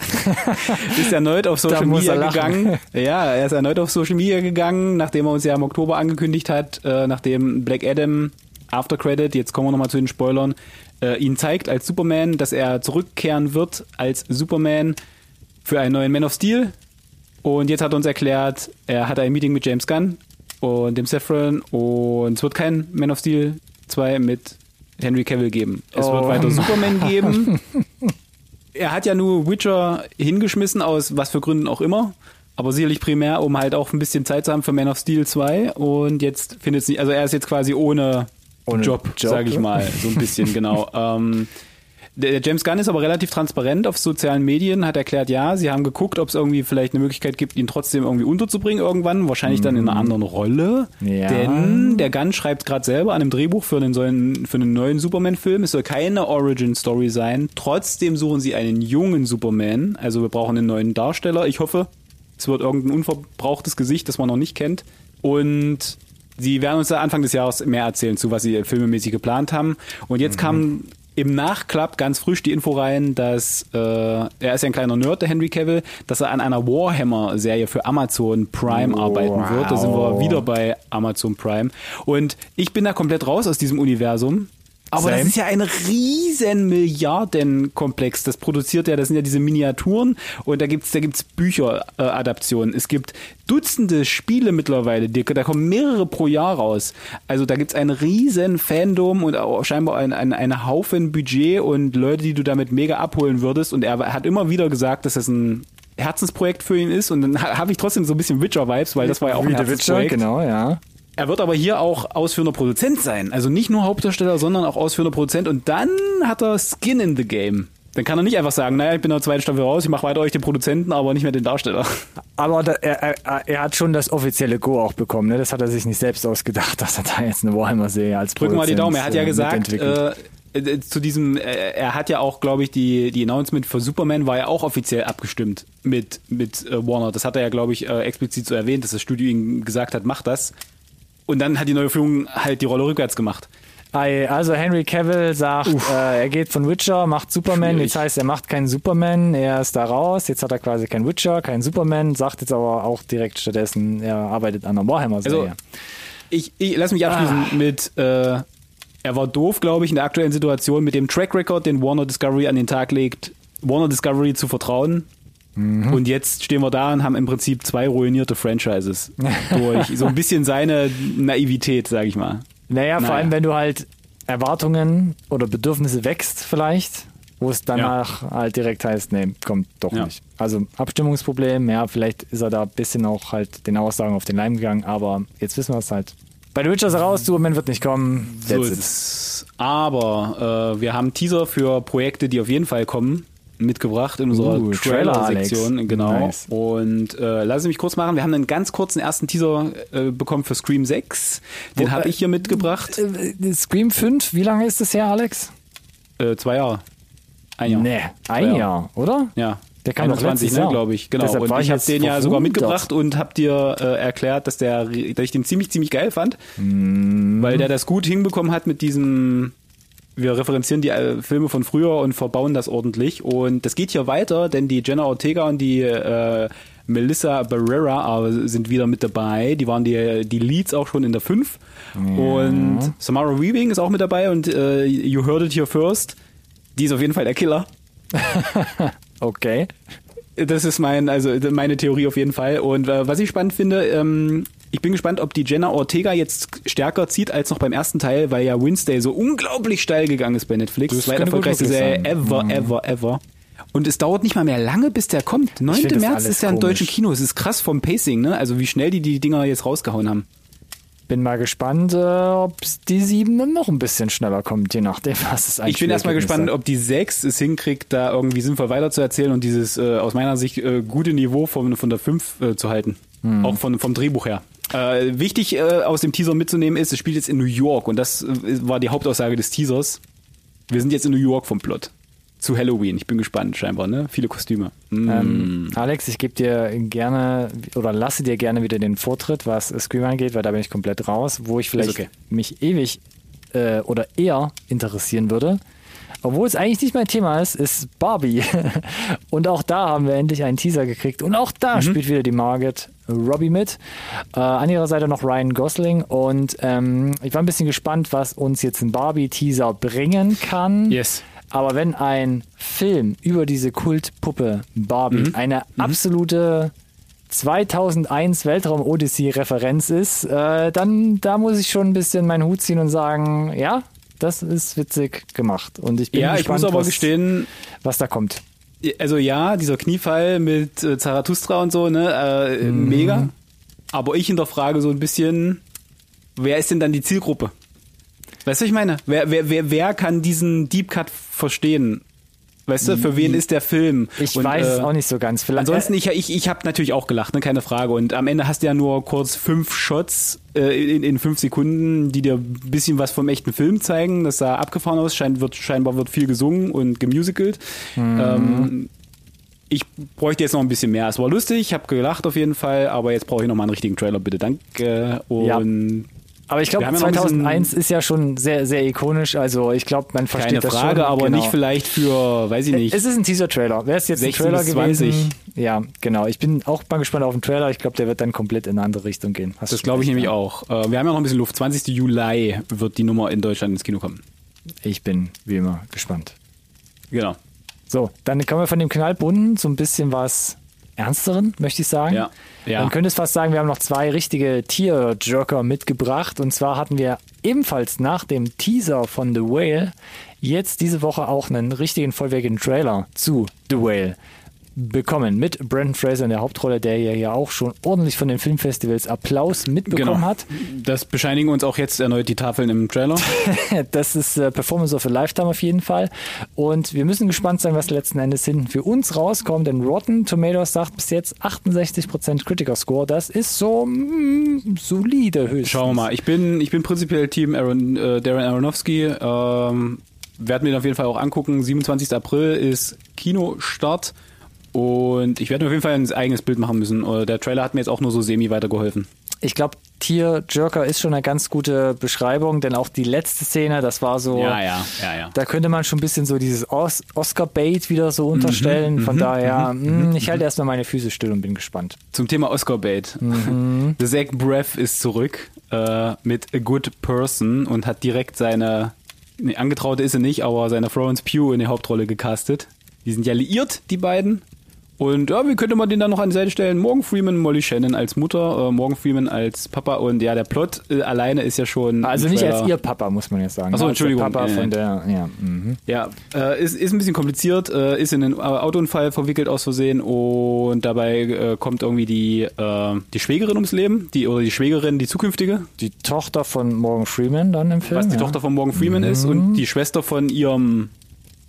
ist erneut auf Social Media gegangen. Ja, er ist erneut auf Social Media gegangen, nachdem er uns ja im Oktober angekündigt hat, äh, nachdem Black Adam After Credit, jetzt kommen wir nochmal zu den Spoilern, äh, ihn zeigt als Superman, dass er zurückkehren wird als Superman für einen neuen Man of Steel. Und jetzt hat er uns erklärt, er hatte ein Meeting mit James Gunn und dem Saffron und es wird kein Man of Steel 2 mit Henry Cavill geben. Es Oh wird weiter Superman geben. er hat ja nur Witcher hingeschmissen, aus was für Gründen auch immer. Aber sicherlich primär, um halt auch ein bisschen Zeit zu haben für Man of Steel 2. Und jetzt findet es nicht, also er ist jetzt quasi ohne, Ohne Job, Job, sage ich ja. mal, so ein bisschen, genau. Ähm, der James Gunn ist aber relativ transparent auf sozialen Medien, hat erklärt, ja, sie haben geguckt, ob es irgendwie vielleicht eine Möglichkeit gibt, ihn trotzdem irgendwie unterzubringen irgendwann, wahrscheinlich dann in einer anderen Rolle. Ja. Denn der Gunn schreibt gerade selber an einem Drehbuch für einen, neuen- für einen neuen Superman-Film. Es soll keine Origin-Story sein. Trotzdem suchen sie einen jungen Superman. Also wir brauchen einen neuen Darsteller. Ich hoffe, es wird irgendein unverbrauchtes Gesicht, das man noch nicht kennt. Und sie werden uns Anfang des Jahres mehr erzählen, zu was sie filmemäßig geplant haben. Und jetzt kam im Nachklapp ganz frisch die Info rein, dass äh, er ist ja ein kleiner Nerd, der Henry Cavill, dass er an einer Warhammer-Serie für Amazon Prime arbeiten wird. Da sind wir Wow. wieder bei Amazon Prime. Und ich bin da komplett raus aus diesem Universum. Aber das Same. ist ja ein riesen Milliardenkomplex. Das produziert ja, das sind ja diese Miniaturen und da gibt's da gibt's Bücheradaptionen. es gibt Dutzende Spiele mittlerweile, die, da kommen mehrere pro Jahr raus. Also da gibt's ein riesen Fandom und auch scheinbar ein, ein, ein Haufen Budget und Leute, die du damit mega abholen würdest. Und er hat immer wieder gesagt, dass das ein Herzensprojekt für ihn ist und dann ha- habe ich trotzdem so ein bisschen Witcher-Vibes, weil das war ja auch ein Wie Witcher, Herzensprojekt. genau, ja. Er wird aber hier auch ausführender Produzent sein. Also nicht nur Hauptdarsteller, sondern auch ausführender Produzent. Und dann hat er Skin in the Game. Dann kann er nicht einfach sagen, naja, ich bin in der zweiten Staffel raus, ich mache weiter euch den Produzenten, aber nicht mehr den Darsteller. Aber da, er, er, er hat schon das offizielle Go auch bekommen. Ne? Das hat er sich nicht selbst ausgedacht, dass er da jetzt eine Warhammer-Serie als Drücken wir mal die Produzent, Daumen. Er hat ja äh, gesagt, äh, äh, zu diesem, äh, er hat ja auch, glaube ich, die, die Announcement für Superman war ja auch offiziell abgestimmt mit, mit Warner. Das hat er ja, glaube ich, explizit so erwähnt, dass das Studio ihm gesagt hat, mach das. Und dann hat die neue Führung halt die Rolle rückwärts gemacht. Also Henry Cavill sagt, äh, er geht von Witcher, macht Superman. Schwierig. Jetzt heißt, er macht keinen Superman, er ist da raus. Jetzt hat er quasi keinen Witcher, keinen Superman, sagt jetzt aber auch direkt stattdessen, er arbeitet an einer Warhammer-Serie. Also, ich, ich lass mich abschließen mit, äh, er war doof, glaube ich, in der aktuellen Situation mit dem Track Record, den Warner Discovery an den Tag legt, Warner Discovery zu vertrauen. Und jetzt stehen wir da und haben im Prinzip zwei ruinierte Franchises durch. so ein bisschen seine Naivität, sag ich mal. naja, vor naja. allem wenn du halt Erwartungen oder Bedürfnisse wächst vielleicht, wo es danach halt direkt heißt, nee, kommt doch Ja. nicht. Also Abstimmungsproblem, ja, vielleicht ist er da ein bisschen auch halt den Aussagen auf den Leim gegangen, aber jetzt wissen wir es halt. Bei The Witcher ist er raus, Superman wird nicht kommen. So. Aber äh, wir haben Teaser für Projekte, die auf jeden Fall kommen, mitgebracht in unserer Uh, Trailer, Trailer-Sektion. Genau. Nice. Und äh, lass mich kurz machen. Wir haben einen ganz kurzen ersten Teaser äh, bekommen für Scream 6. Den habe ich hier mitgebracht. Äh, Scream 5, wie lange ist das her, Alex? Äh, zwei Jahre. Ein Jahr. Nee, ein Jahr. Jahr, oder? Ja. Der kam doch 21, letztes ne, glaube ich. Genau. Deshalb und war ich habe den ja sogar mitgebracht und habe dir äh, erklärt, dass der, dass ich den ziemlich, ziemlich geil fand. Mhm. Weil der das gut hinbekommen hat mit diesem, wir referenzieren die äh, Filme von früher und verbauen das ordentlich. Und das geht hier weiter, denn die Jenna Ortega und die äh, Melissa Barrera äh, sind wieder mit dabei. Die waren die, die Leads auch schon in der 5. Und Samara Weaving ist auch mit dabei und äh, You Heard It Here First. Die ist auf jeden Fall der Killer. Okay. Das ist mein, also meine Theorie auf jeden Fall. Und äh, was ich spannend finde, ähm, ich bin gespannt, ob die Jenna Ortega jetzt stärker zieht als noch beim ersten Teil, weil ja Wednesday so unglaublich steil gegangen ist bei Netflix. Das Zweite erfolgreichste Serie sein. Mhm. ever, ever, ever. Und es dauert nicht mal mehr lange, bis der kommt. 9. find das März ist ja im deutschen Kino. Es ist krass vom Pacing, ne? Also wie schnell die die Dinger jetzt rausgehauen haben. Bin mal gespannt, äh, ob die 7 dann noch ein bisschen schneller kommt, je nachdem, was es eigentlich Ich bin erstmal gespannt, ob die 6 es hinkriegt, da irgendwie sinnvoll weiterzuerzählen und dieses äh, aus meiner Sicht äh, gute Niveau von, von der 5 äh, zu halten. Hm. Auch von, vom Drehbuch her. Äh, wichtig äh, aus dem Teaser mitzunehmen ist, es spielt jetzt in New York und das äh, war die Hauptaussage des Teasers. Wir sind jetzt in New York vom Plot. Zu Halloween. Ich bin gespannt, scheinbar, ne? Viele Kostüme. Mm. Ähm, Alex, ich gebe dir gerne oder lasse dir gerne wieder den Vortritt, was Scream angeht, weil da bin ich komplett raus, wo ich vielleicht okay. mich ewig äh, oder eher interessieren würde. Obwohl es eigentlich nicht mein Thema ist, ist Barbie. Und auch da haben wir endlich einen Teaser gekriegt. Und auch Mhm. da spielt wieder die Margaret Robbie mit. Äh, an ihrer Seite noch Ryan Gosling. Und ähm, ich war ein bisschen gespannt, was uns jetzt ein Barbie-Teaser bringen kann. Yes. Aber wenn ein Film über diese Kultpuppe Barbie Mhm. eine absolute 2001 Weltraum-Odyssey-Referenz ist, äh, dann da muss ich schon ein bisschen meinen Hut ziehen und sagen, ja, das ist witzig gemacht. Und ich bin Ja, ich gespannt, muss aber was, gestehen, was da kommt. also ja, dieser Kniefall mit äh, Zarathustra und so, ne, äh, Mhm. mega. Aber ich hinterfrage so ein bisschen, wer ist denn dann die Zielgruppe? Weißt du, was ich meine? Wer, wer, wer, wer kann diesen Deep Cut verstehen? Weißt du, für wen ist der Film? Ich Und, weiß es äh, auch nicht so ganz. Vielleicht, Ansonsten, ich, ich, ich habe natürlich auch gelacht, ne, keine Frage. Und am Ende hast du ja nur kurz fünf Shots äh, in, in fünf Sekunden, die dir ein bisschen was vom echten Film zeigen. Das sah abgefahren aus. Schein, wird, scheinbar wird viel gesungen und gemusicalt. Ähm, ich bräuchte jetzt noch ein bisschen mehr. Es war lustig, ich habe gelacht auf jeden Fall, aber jetzt brauche ich noch mal einen richtigen Trailer, bitte. Danke. Und aber ich glaube, wir haben ja noch ein bisschen- 2001 ist ja schon sehr, sehr ikonisch. Also ich glaube, man versteht keine das Frage, schon. aber genau. nicht vielleicht für, weiß ich nicht. Es ist ein Teaser-Trailer. Wäre es jetzt 16 ein Trailer gewesen? 20. Ja, genau. Ich bin auch mal gespannt auf den Trailer. Ich glaube, der wird dann komplett in eine andere Richtung gehen. Hast das glaube ich nämlich auch. Äh, wir haben ja noch ein bisschen Luft. 20. Juli wird die Nummer in Deutschland ins Kino kommen. Ich bin wie immer gespannt. Genau. So, dann kommen wir von dem Knallbunden zu ein bisschen was Ernsteren, möchte ich sagen. Ja, ja. Man könnte es fast sagen, wir haben noch zwei richtige Tier-Jerker mitgebracht. Und zwar hatten wir ebenfalls nach dem Teaser von The Whale jetzt diese Woche auch einen richtigen vollwertigen Trailer zu The Whale. Bekommen mit Brandon Fraser in der Hauptrolle, der ja hier auch schon ordentlich von den Filmfestivals Applaus mitbekommen Genau. hat. Das bescheinigen uns auch jetzt erneut die Tafeln im Trailer. Das ist äh, Performance of a Lifetime auf jeden Fall. Und wir müssen gespannt sein, was letzten Endes hinten für uns rauskommt, denn Rotten Tomatoes sagt bis jetzt 68% Critiker Score. Das ist so mm, solide höchstens. Schauen wir mal. Ich bin, ich bin prinzipiell Team Aaron, äh, Darren Aronofsky. Ähm, werden wir ihn auf jeden Fall auch angucken. 27. April ist Kinostart. Und ich werde mir auf jeden Fall ein eigenes Bild machen müssen. Der Trailer hat mir jetzt auch nur so semi weitergeholfen. Ich glaube, Tier Jerker ist schon eine ganz gute Beschreibung, denn auch die letzte Szene, das war so. ja, ja, ja. Da könnte man schon ein bisschen so dieses Os Oscar-Bait wieder so unterstellen. Von daher, mh, ich halte erstmal meine Füße still und bin gespannt. Zum Thema Oscar-Bait. The Zach Braff ist zurück äh, mit A Good Person und hat direkt seine, nee, angetraute ist er nicht, aber seine Florence Pugh in die Hauptrolle gecastet. Die sind ja liiert, die beiden. Und ja, wie könnte man den dann noch an die Seite stellen? Morgan Freeman, Molly Shannon als Mutter, äh, Morgan Freeman als Papa und ja, der Plot äh, alleine ist ja schon. Also nicht als ihr Papa, muss man jetzt sagen. Ach so, Als der Entschuldigung. Papa Ja, von ja. der, ja. Mhm. Ja, äh, ist, ist ein bisschen kompliziert, äh, ist in einen äh, Autounfall verwickelt aus Versehen und dabei äh, kommt irgendwie die, äh, die Schwägerin ums Leben, die oder die Schwägerin, die zukünftige, Die Tochter von Morgan Freeman dann im Film. was die ja. Tochter von Morgan Freeman ist und die Schwester von ihrem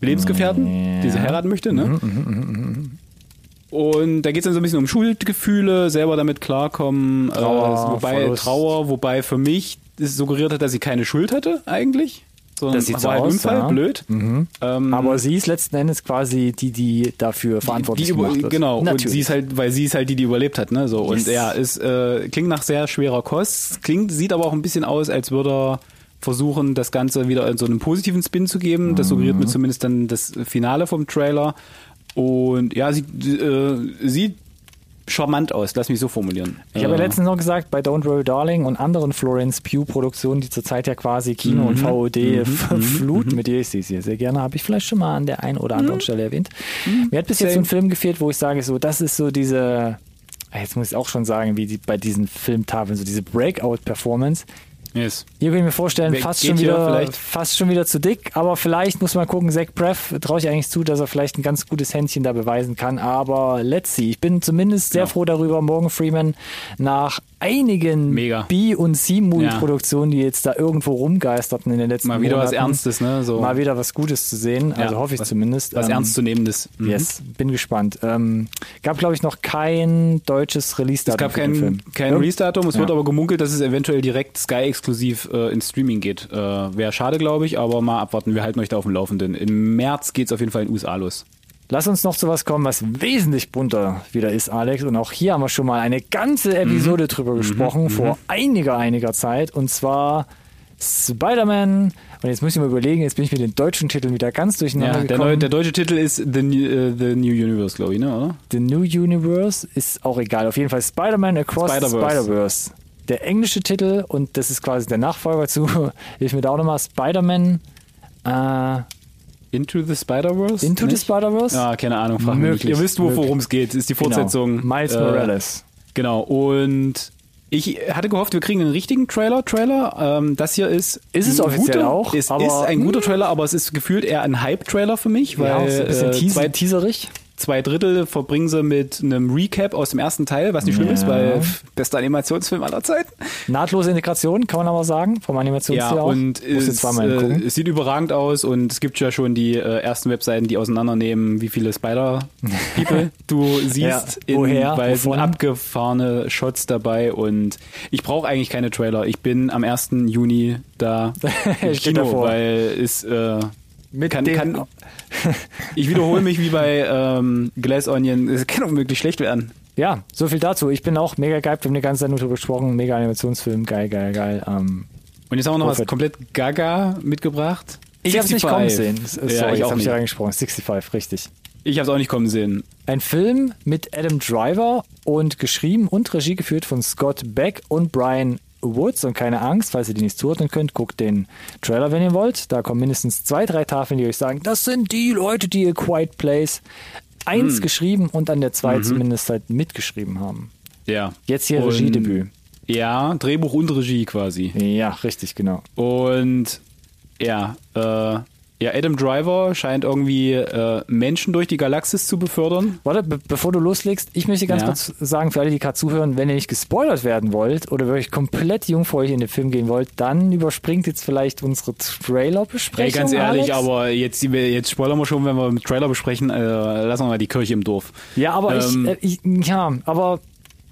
Lebensgefährten, die sie heiraten möchte, ne? Und da geht es dann so ein bisschen um Schuldgefühle, selber damit klarkommen, Trauer, äh, wobei Verlust. Trauer, wobei für mich es suggeriert hat, dass sie keine Schuld hatte eigentlich. Sondern Das sieht war so halt aus, Unfall, ja. blöd. Ähm, Aber sie ist letzten Endes quasi die, die dafür verantwortlich die über, gemacht wird. Genau, und Natürlich. sie ist halt, weil sie ist halt die, die überlebt hat, ne? So. Yes. Und ja, es äh, klingt nach sehr schwerer Kost. Klingt, sieht aber auch ein bisschen aus, als würde er versuchen, das Ganze wieder in so einen positiven Spin zu geben. Das suggeriert Mhm. mir zumindest dann das Finale vom Trailer. Und ja, sie äh, sieht charmant aus, lass mich so formulieren. Ich habe ja Äh, letztens noch gesagt, bei Don't Worry Darling und anderen Florence Pugh-Produktionen, die zurzeit ja quasi Kino und VOD fluten mit ihr, ich sehe sie sehr gerne, habe ich vielleicht schon mal an der einen oder anderen Stelle erwähnt. Mir hat bis jetzt so ein Film gefehlt, wo ich sage, so, das ist so diese, jetzt muss ich auch schon sagen, wie die, bei diesen Filmtafeln, so diese Breakout-Performance. Yes. Hier kann ich mir vorstellen, Wer fast schon, wieder, fast schon wieder zu dick, aber vielleicht muss man gucken, Zach Braff traue ich eigentlich zu, dass er vielleicht ein ganz gutes Händchen da beweisen kann, aber let's see. Ich bin zumindest sehr Ja. froh darüber, Morgan Freeman nach einigen Mega. B- und C-Movie-Produktionen, die jetzt da irgendwo rumgeisterten in den letzten Mal wieder was Monaten, Ernstes, ne? So. mal wieder was Gutes zu sehen, also Ja, hoffe ich was, zumindest. Was Ähm, Ernstzunehmendes. Mhm. Yes, bin gespannt. Ähm, gab, glaube ich, noch kein deutsches Release-Datum Es gab kein, kein Release-Datum, es Ja. wird aber gemunkelt, dass es eventuell direkt Sky-exklusiv äh, ins Streaming geht. Äh, Wäre schade, glaube ich, aber mal abwarten, wir halten euch da auf dem Laufenden. Im März geht es auf jeden Fall in den USA los. Lass uns noch zu was kommen, was wesentlich bunter wieder ist, Alex. Und auch hier haben wir schon mal eine ganze Episode drüber gesprochen, vor einiger, einiger Zeit. Und zwar Spider-Man. Und jetzt muss ich mal überlegen, jetzt bin ich mit den deutschen Titeln wieder ganz durcheinander Ja, der, neue, der deutsche Titel ist The New, äh, The New Universe, glaube ich, ne, oder? The New Universe ist auch egal. Auf jeden Fall Spider-Man Across Spider-Verse. Spider-Verse. Der englische Titel, und das ist quasi der Nachfolger zu, hilf mir da auch nochmal, Spider-Man äh, Into the Spider-Verse? Into the Nicht? Spider-Verse. Ja, keine Ahnung, frag mich. Möglich, Ihr wisst, worum es geht. Ist die Fortsetzung. Genau. Miles äh, Morales. Genau, und ich hatte gehofft, wir kriegen einen richtigen Trailer. Trailer. Ähm, das hier ist. Ist es ein offiziell guter, auch, Es ist ein guter Trailer, aber es ist gefühlt eher ein Hype-Trailer für mich, weil ja, ein bisschen äh, teaserig. Zwei Drittel verbringen sie mit einem Recap aus dem ersten Teil, was nicht schlimm Ja. ist, weil bester Animationsfilm aller Zeiten. Nahtlose Integration, kann man aber sagen, vom Animationsstil Ja, auch. und es, äh, es sieht überragend aus und es gibt ja schon die äh, ersten Webseiten, die auseinandernehmen, wie viele Spider-People du siehst, Ja, in, woher, weil es sind abgefahrene Shots dabei und ich brauche eigentlich keine Trailer. Ich bin am 1. Juni da im Kino, weil es äh, Mit kann, kann, ich wiederhole mich wie bei ähm, Glass Onion, es kann unmöglich schlecht werden. Ja, so viel dazu. Ich bin auch mega geil, wir haben die ganze Zeit nur drüber gesprochen. Mega Animationsfilm, geil, geil, geil. Ähm, Und jetzt haben wir noch was Perfekt. komplett gaga mitgebracht. ich habe es nicht 65. kommen sehen. Sorry, ja, ich habe ich nicht. reingesprochen. 65, richtig. Ich habe es auch nicht kommen sehen. Ein Film mit Adam Driver und geschrieben und Regie geführt von Scott Beck und Brian Woods. Und keine Angst, falls ihr die nicht zuordnen könnt, guckt den Trailer, wenn ihr wollt. Da kommen mindestens zwei, drei Tafeln, die euch sagen, das sind die Leute, die A Quiet Place eins Hm. geschrieben und an der zwei Mhm. zumindest halt mitgeschrieben haben. Ja. Jetzt hier Und- Regiedebüt. Ja, Drehbuch und Regie quasi. Ja, richtig, genau. Und ja, äh, Ja, Adam Driver scheint irgendwie äh, Menschen durch die Galaxis zu befördern. Warte, be bevor du loslegst, ich möchte ganz Ja. kurz sagen, für alle, die gerade zuhören, wenn ihr nicht gespoilert werden wollt oder wirklich komplett jungfräulich in den Film gehen wollt, dann überspringt jetzt vielleicht unsere Trailer-Besprechung. Ey, ganz ehrlich, Alex. aber jetzt, jetzt spoilern wir schon, wenn wir mit Trailer besprechen, äh, lassen wir mal die Kirche im Dorf. Ja, aber Ähm, ich, äh, ich, ja, aber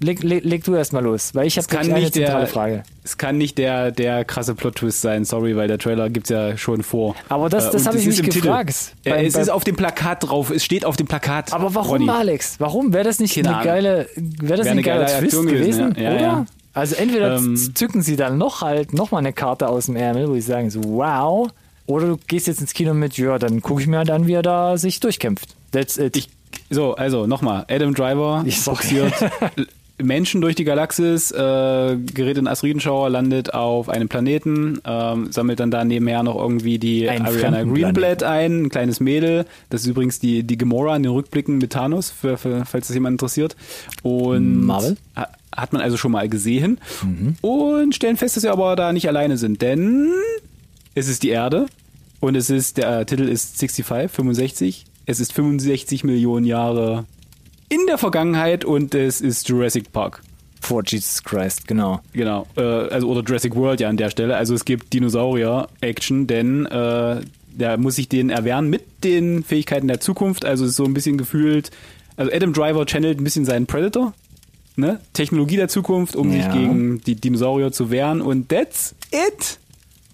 leg, leg, leg du erst mal los, weil ich habe Es kann wirklich eine nicht zentrale der, Frage. es kann nicht der, der krasse Plot-Twist sein, sorry, weil der Trailer gibt's ja schon vor. Aber das- Äh, das und hab es ich mich im Titel. gefragt. Äh, es ist auf dem Plakat drauf, es steht auf dem Plakat. Aber warum, Ronny. Alex? Warum? Wäre das nicht Keine eine Ahnung. geile, wäre das Wäre ein eine geiler geile Twist Aktion gewesen, gewesen, ja. Ja, oder? ja. Also entweder Ähm, zücken sie dann noch halt noch mal eine Karte aus dem Ärmel, wo sie sagen so, wow, oder du gehst jetzt ins Kino mit, ja, dann gucke ich mir dann, wie er da sich durchkämpft. That's it. Ich, so, also nochmal, Adam Driver Ich- boxiert Menschen durch die Galaxis, äh, gerät in Asteroidenschauer, landet auf einem Planeten, ähm, sammelt dann da nebenher noch irgendwie die Einen Ariana Greenblatt ein, ein kleines Mädel. Das ist übrigens die, die Gamora in den Rückblicken mit Thanos, für, für, falls das jemand interessiert. Und Marvel? ha- hat man also schon mal gesehen. Und stellen fest, dass sie aber da nicht alleine sind, denn es ist die Erde und es ist, der Titel ist 65, 65. Es ist 65 Millionen Jahre in der Vergangenheit und es ist Jurassic Park. Vor Jesus Christ, genau. Genau. Äh, also, oder Jurassic World ja an der Stelle. Also es gibt Dinosaurier-Action, denn äh, da muss sich den erwehren mit den Fähigkeiten der Zukunft. Also es ist so ein bisschen gefühlt, also Adam Driver channelt ein bisschen seinen Predator. Ne? Technologie der Zukunft, um Ja. sich gegen die Dinosaurier zu wehren. Und that's it.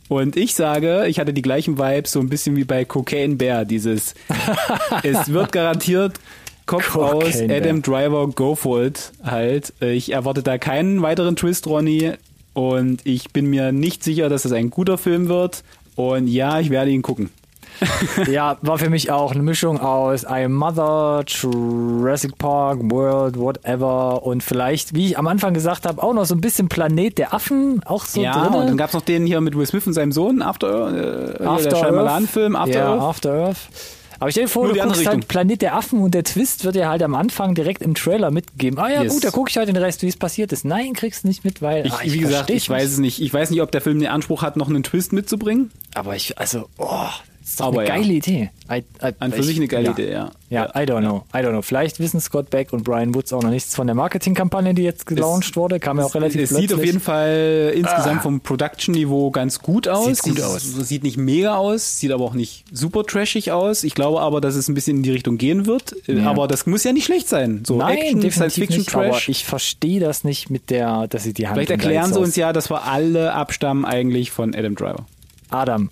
Und ich sage, ich hatte die gleichen Vibes, so ein bisschen wie bei Cocaine Bear, dieses, es wird garantiert Kopf Cocaine aus. Adam Driver, go for it halt. Ich erwarte da keinen weiteren Twist, Ronny. Und ich bin mir nicht sicher, dass es ein guter Film wird. Und ja, ich werde ihn gucken. ja, war für mich auch eine Mischung aus I Am Mother, Jurassic Park, World, whatever und vielleicht, wie ich am Anfang gesagt habe, auch noch so ein bisschen Planet der Affen, auch so ja, drin. und dann gab's noch den hier mit Will Smith und seinem Sohn, After, äh, After der Earth. Shyamalan-Film, After ja, Earth. After Earth. Aber stell dir vor, Nur du guckst halt. Planet der Affen und der Twist wird dir halt am Anfang direkt im Trailer mitgegeben. Ah ja, Yes. gut, da gucke ich halt den Rest, wie es passiert ist. Nein, kriegst du nicht mit, weil Ich, ah, wie gesagt, ich weiß es nicht. Ich weiß nicht, ob der Film den Anspruch hat, noch einen Twist mitzubringen. Aber ich, also, oh, ist Aber eine ja. geile Idee. I, I, An für ich- sich eine geile ja. Idee, ja. Ja, I don't know. I don't know. Vielleicht wissen Scott Beck und Brian Woods auch noch nichts von der Marketingkampagne, die jetzt gelauncht wurde. Kam ja auch relativ es plötzlich. sieht auf jeden Fall insgesamt vom Production-Niveau ganz gut aus. Sieht gut aus. Sieht nicht mega aus, sieht aber auch nicht super trashig aus. Ich glaube aber, dass es ein bisschen in die Richtung gehen wird. Ja. Aber das muss ja nicht schlecht sein. So Nein, Action, definitiv Science-Fiction, nicht, aber Trash. ich verstehe das nicht mit der, dass sie die Hand Vielleicht erklären sie aus- uns ja, dass wir alle abstammen eigentlich von Adam Driver. Adam.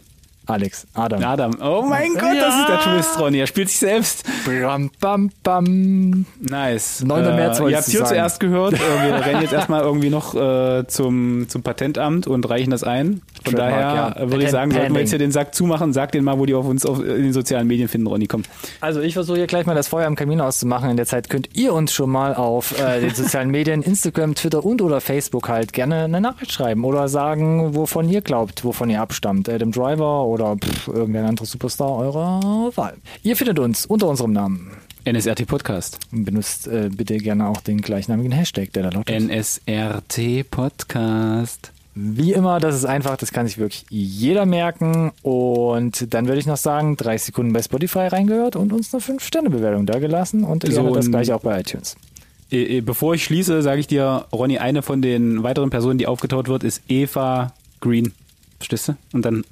Alex, Adam. Adam. Oh mein Gott, das ist der Twist, Ronny. Er spielt sich selbst. Bam, bam, bam. Nice. 9. März Äh, wolltest ihr habt hier zuerst gehört. Äh, wir rennen jetzt erstmal irgendwie noch äh, zum, zum Patentamt und reichen das ein. Von Trademark, daher ja. äh, würde ich sagen, sollten wir jetzt hier den Sack zumachen. Sag den mal, wo die auf uns auf, in den sozialen Medien finden, Ronny. Komm. Also ich versuche hier gleich mal das Feuer am Kamin auszumachen. In der Zeit könnt ihr uns schon mal auf äh, den sozialen Medien, Instagram, Twitter und oder Facebook halt gerne eine Nachricht schreiben oder sagen, wovon ihr glaubt, wovon ihr abstammt. Adam Driver oder pff, irgendein anderer Superstar eurer Wahl. Ihr findet uns unter unserem Namen. NSRT Podcast. Benutzt äh, bitte gerne auch den gleichnamigen Hashtag, der da lautet. NSRT Podcast. Wie immer, das ist einfach, das kann sich wirklich jeder merken. Und dann würde ich noch sagen, 30 Sekunden bei Spotify reingehört und uns eine 5-Sterne-Bewertung da gelassen und So das gleiche auch bei iTunes. Äh, äh, Bevor ich schließe, sage ich dir, Ronny, eine von den weiteren Personen, die aufgetaucht wird, ist Eva Green. Verstehst du? Und dann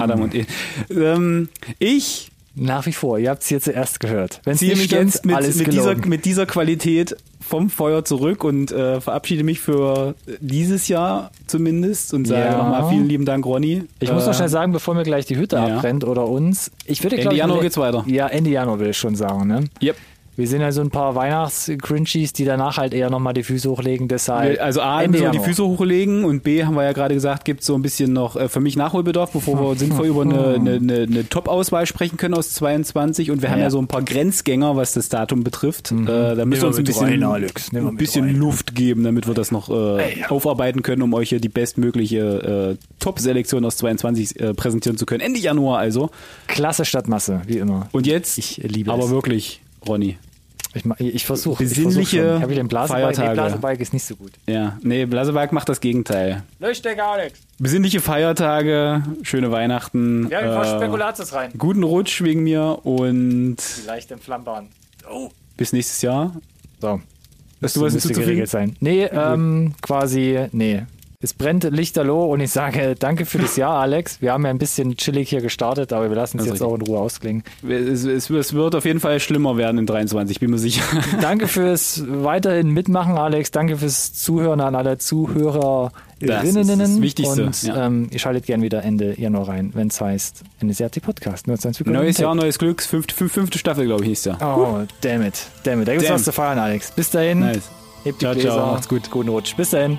Adam und E. Ähm, ich Nach wie vor, ihr habt es hier zuerst gehört. Wenn es ziehe mich stimmt, jetzt mit, alles mit, dieser, mit dieser Qualität vom Feuer zurück und äh, verabschiede mich für dieses Jahr zumindest und sage Ja. nochmal vielen lieben Dank, Ronny. Ich muss Äh, noch schnell sagen, bevor mir gleich die Hütte ja. abbrennt oder uns. Ich würde, Ende glaub ich, Januar geht's weiter. Ja, Ende Januar will ich schon sagen. Ne? Yep. Wir sind ja so ein paar Weihnachts-Crinchies, die danach halt eher nochmal die Füße hochlegen. Deshalb Also A, Ende wir die. Füße hochlegen und B, haben wir ja gerade gesagt, gibt so ein bisschen noch äh, für mich Nachholbedarf, bevor wir sinnvoll über eine, eine, eine, eine Top-Auswahl sprechen können aus 22 und wir haben Ja. ja so ein paar Grenzgänger, was das Datum betrifft. Äh, da müssen wir uns ein bisschen, rein, Alex. Ein bisschen rein. Luft geben, damit wir das noch äh, ja. aufarbeiten können, um euch hier die bestmögliche äh, Top-Selektion aus 22 äh, präsentieren zu können. Ende Januar also. Klasse statt Masse, wie immer. Und jetzt, Ich liebe aber es. wirklich, Ronny, Ich, ich versuche. Besinnliche Ich habe den Blasebalg. Nee, Feiertage. Blasebalg ist nicht so gut. Ja, nee, Blasebalg macht das Gegenteil. Löschdecker, Alex. Besinnliche Feiertage, schöne Weihnachten. Wir ein paar äh, Spekulatius rein. guten Rutsch wegen mir und Die leicht entflammbaren. Oh. bis nächstes Jahr. So. Hast du was müsste hinzuzufügen? geregelt sein. Nee, ähm, quasi, nee. Es brennt lichterloh und ich sage danke für das Jahr, Alex. Wir haben ja ein bisschen chillig hier gestartet, aber wir lassen es ist jetzt auch in Ruhe ausklingen. Es, es, es wird auf jeden Fall schlimmer werden in 23, bin mir sicher. Danke fürs weiterhin Mitmachen, Alex. Danke fürs Zuhören an alle Zuhörerinnen. Das ist das Wichtigste, Und ja. ähm, ihr schaltet gern wieder Ende Januar rein, wenn es heißt NSRT Podcast. Neues. Jahr, neues Glück. Fünfte, fünf- fünfte Staffel, glaube ich, hieß der. Oh, damn it. Damn it. Da gibt's Damn. was zu feiern, Alex. Bis dahin. Nice. Hebt die Ciao, Gläser. ciao. Macht's gut. Guten Rutsch. Bis dahin.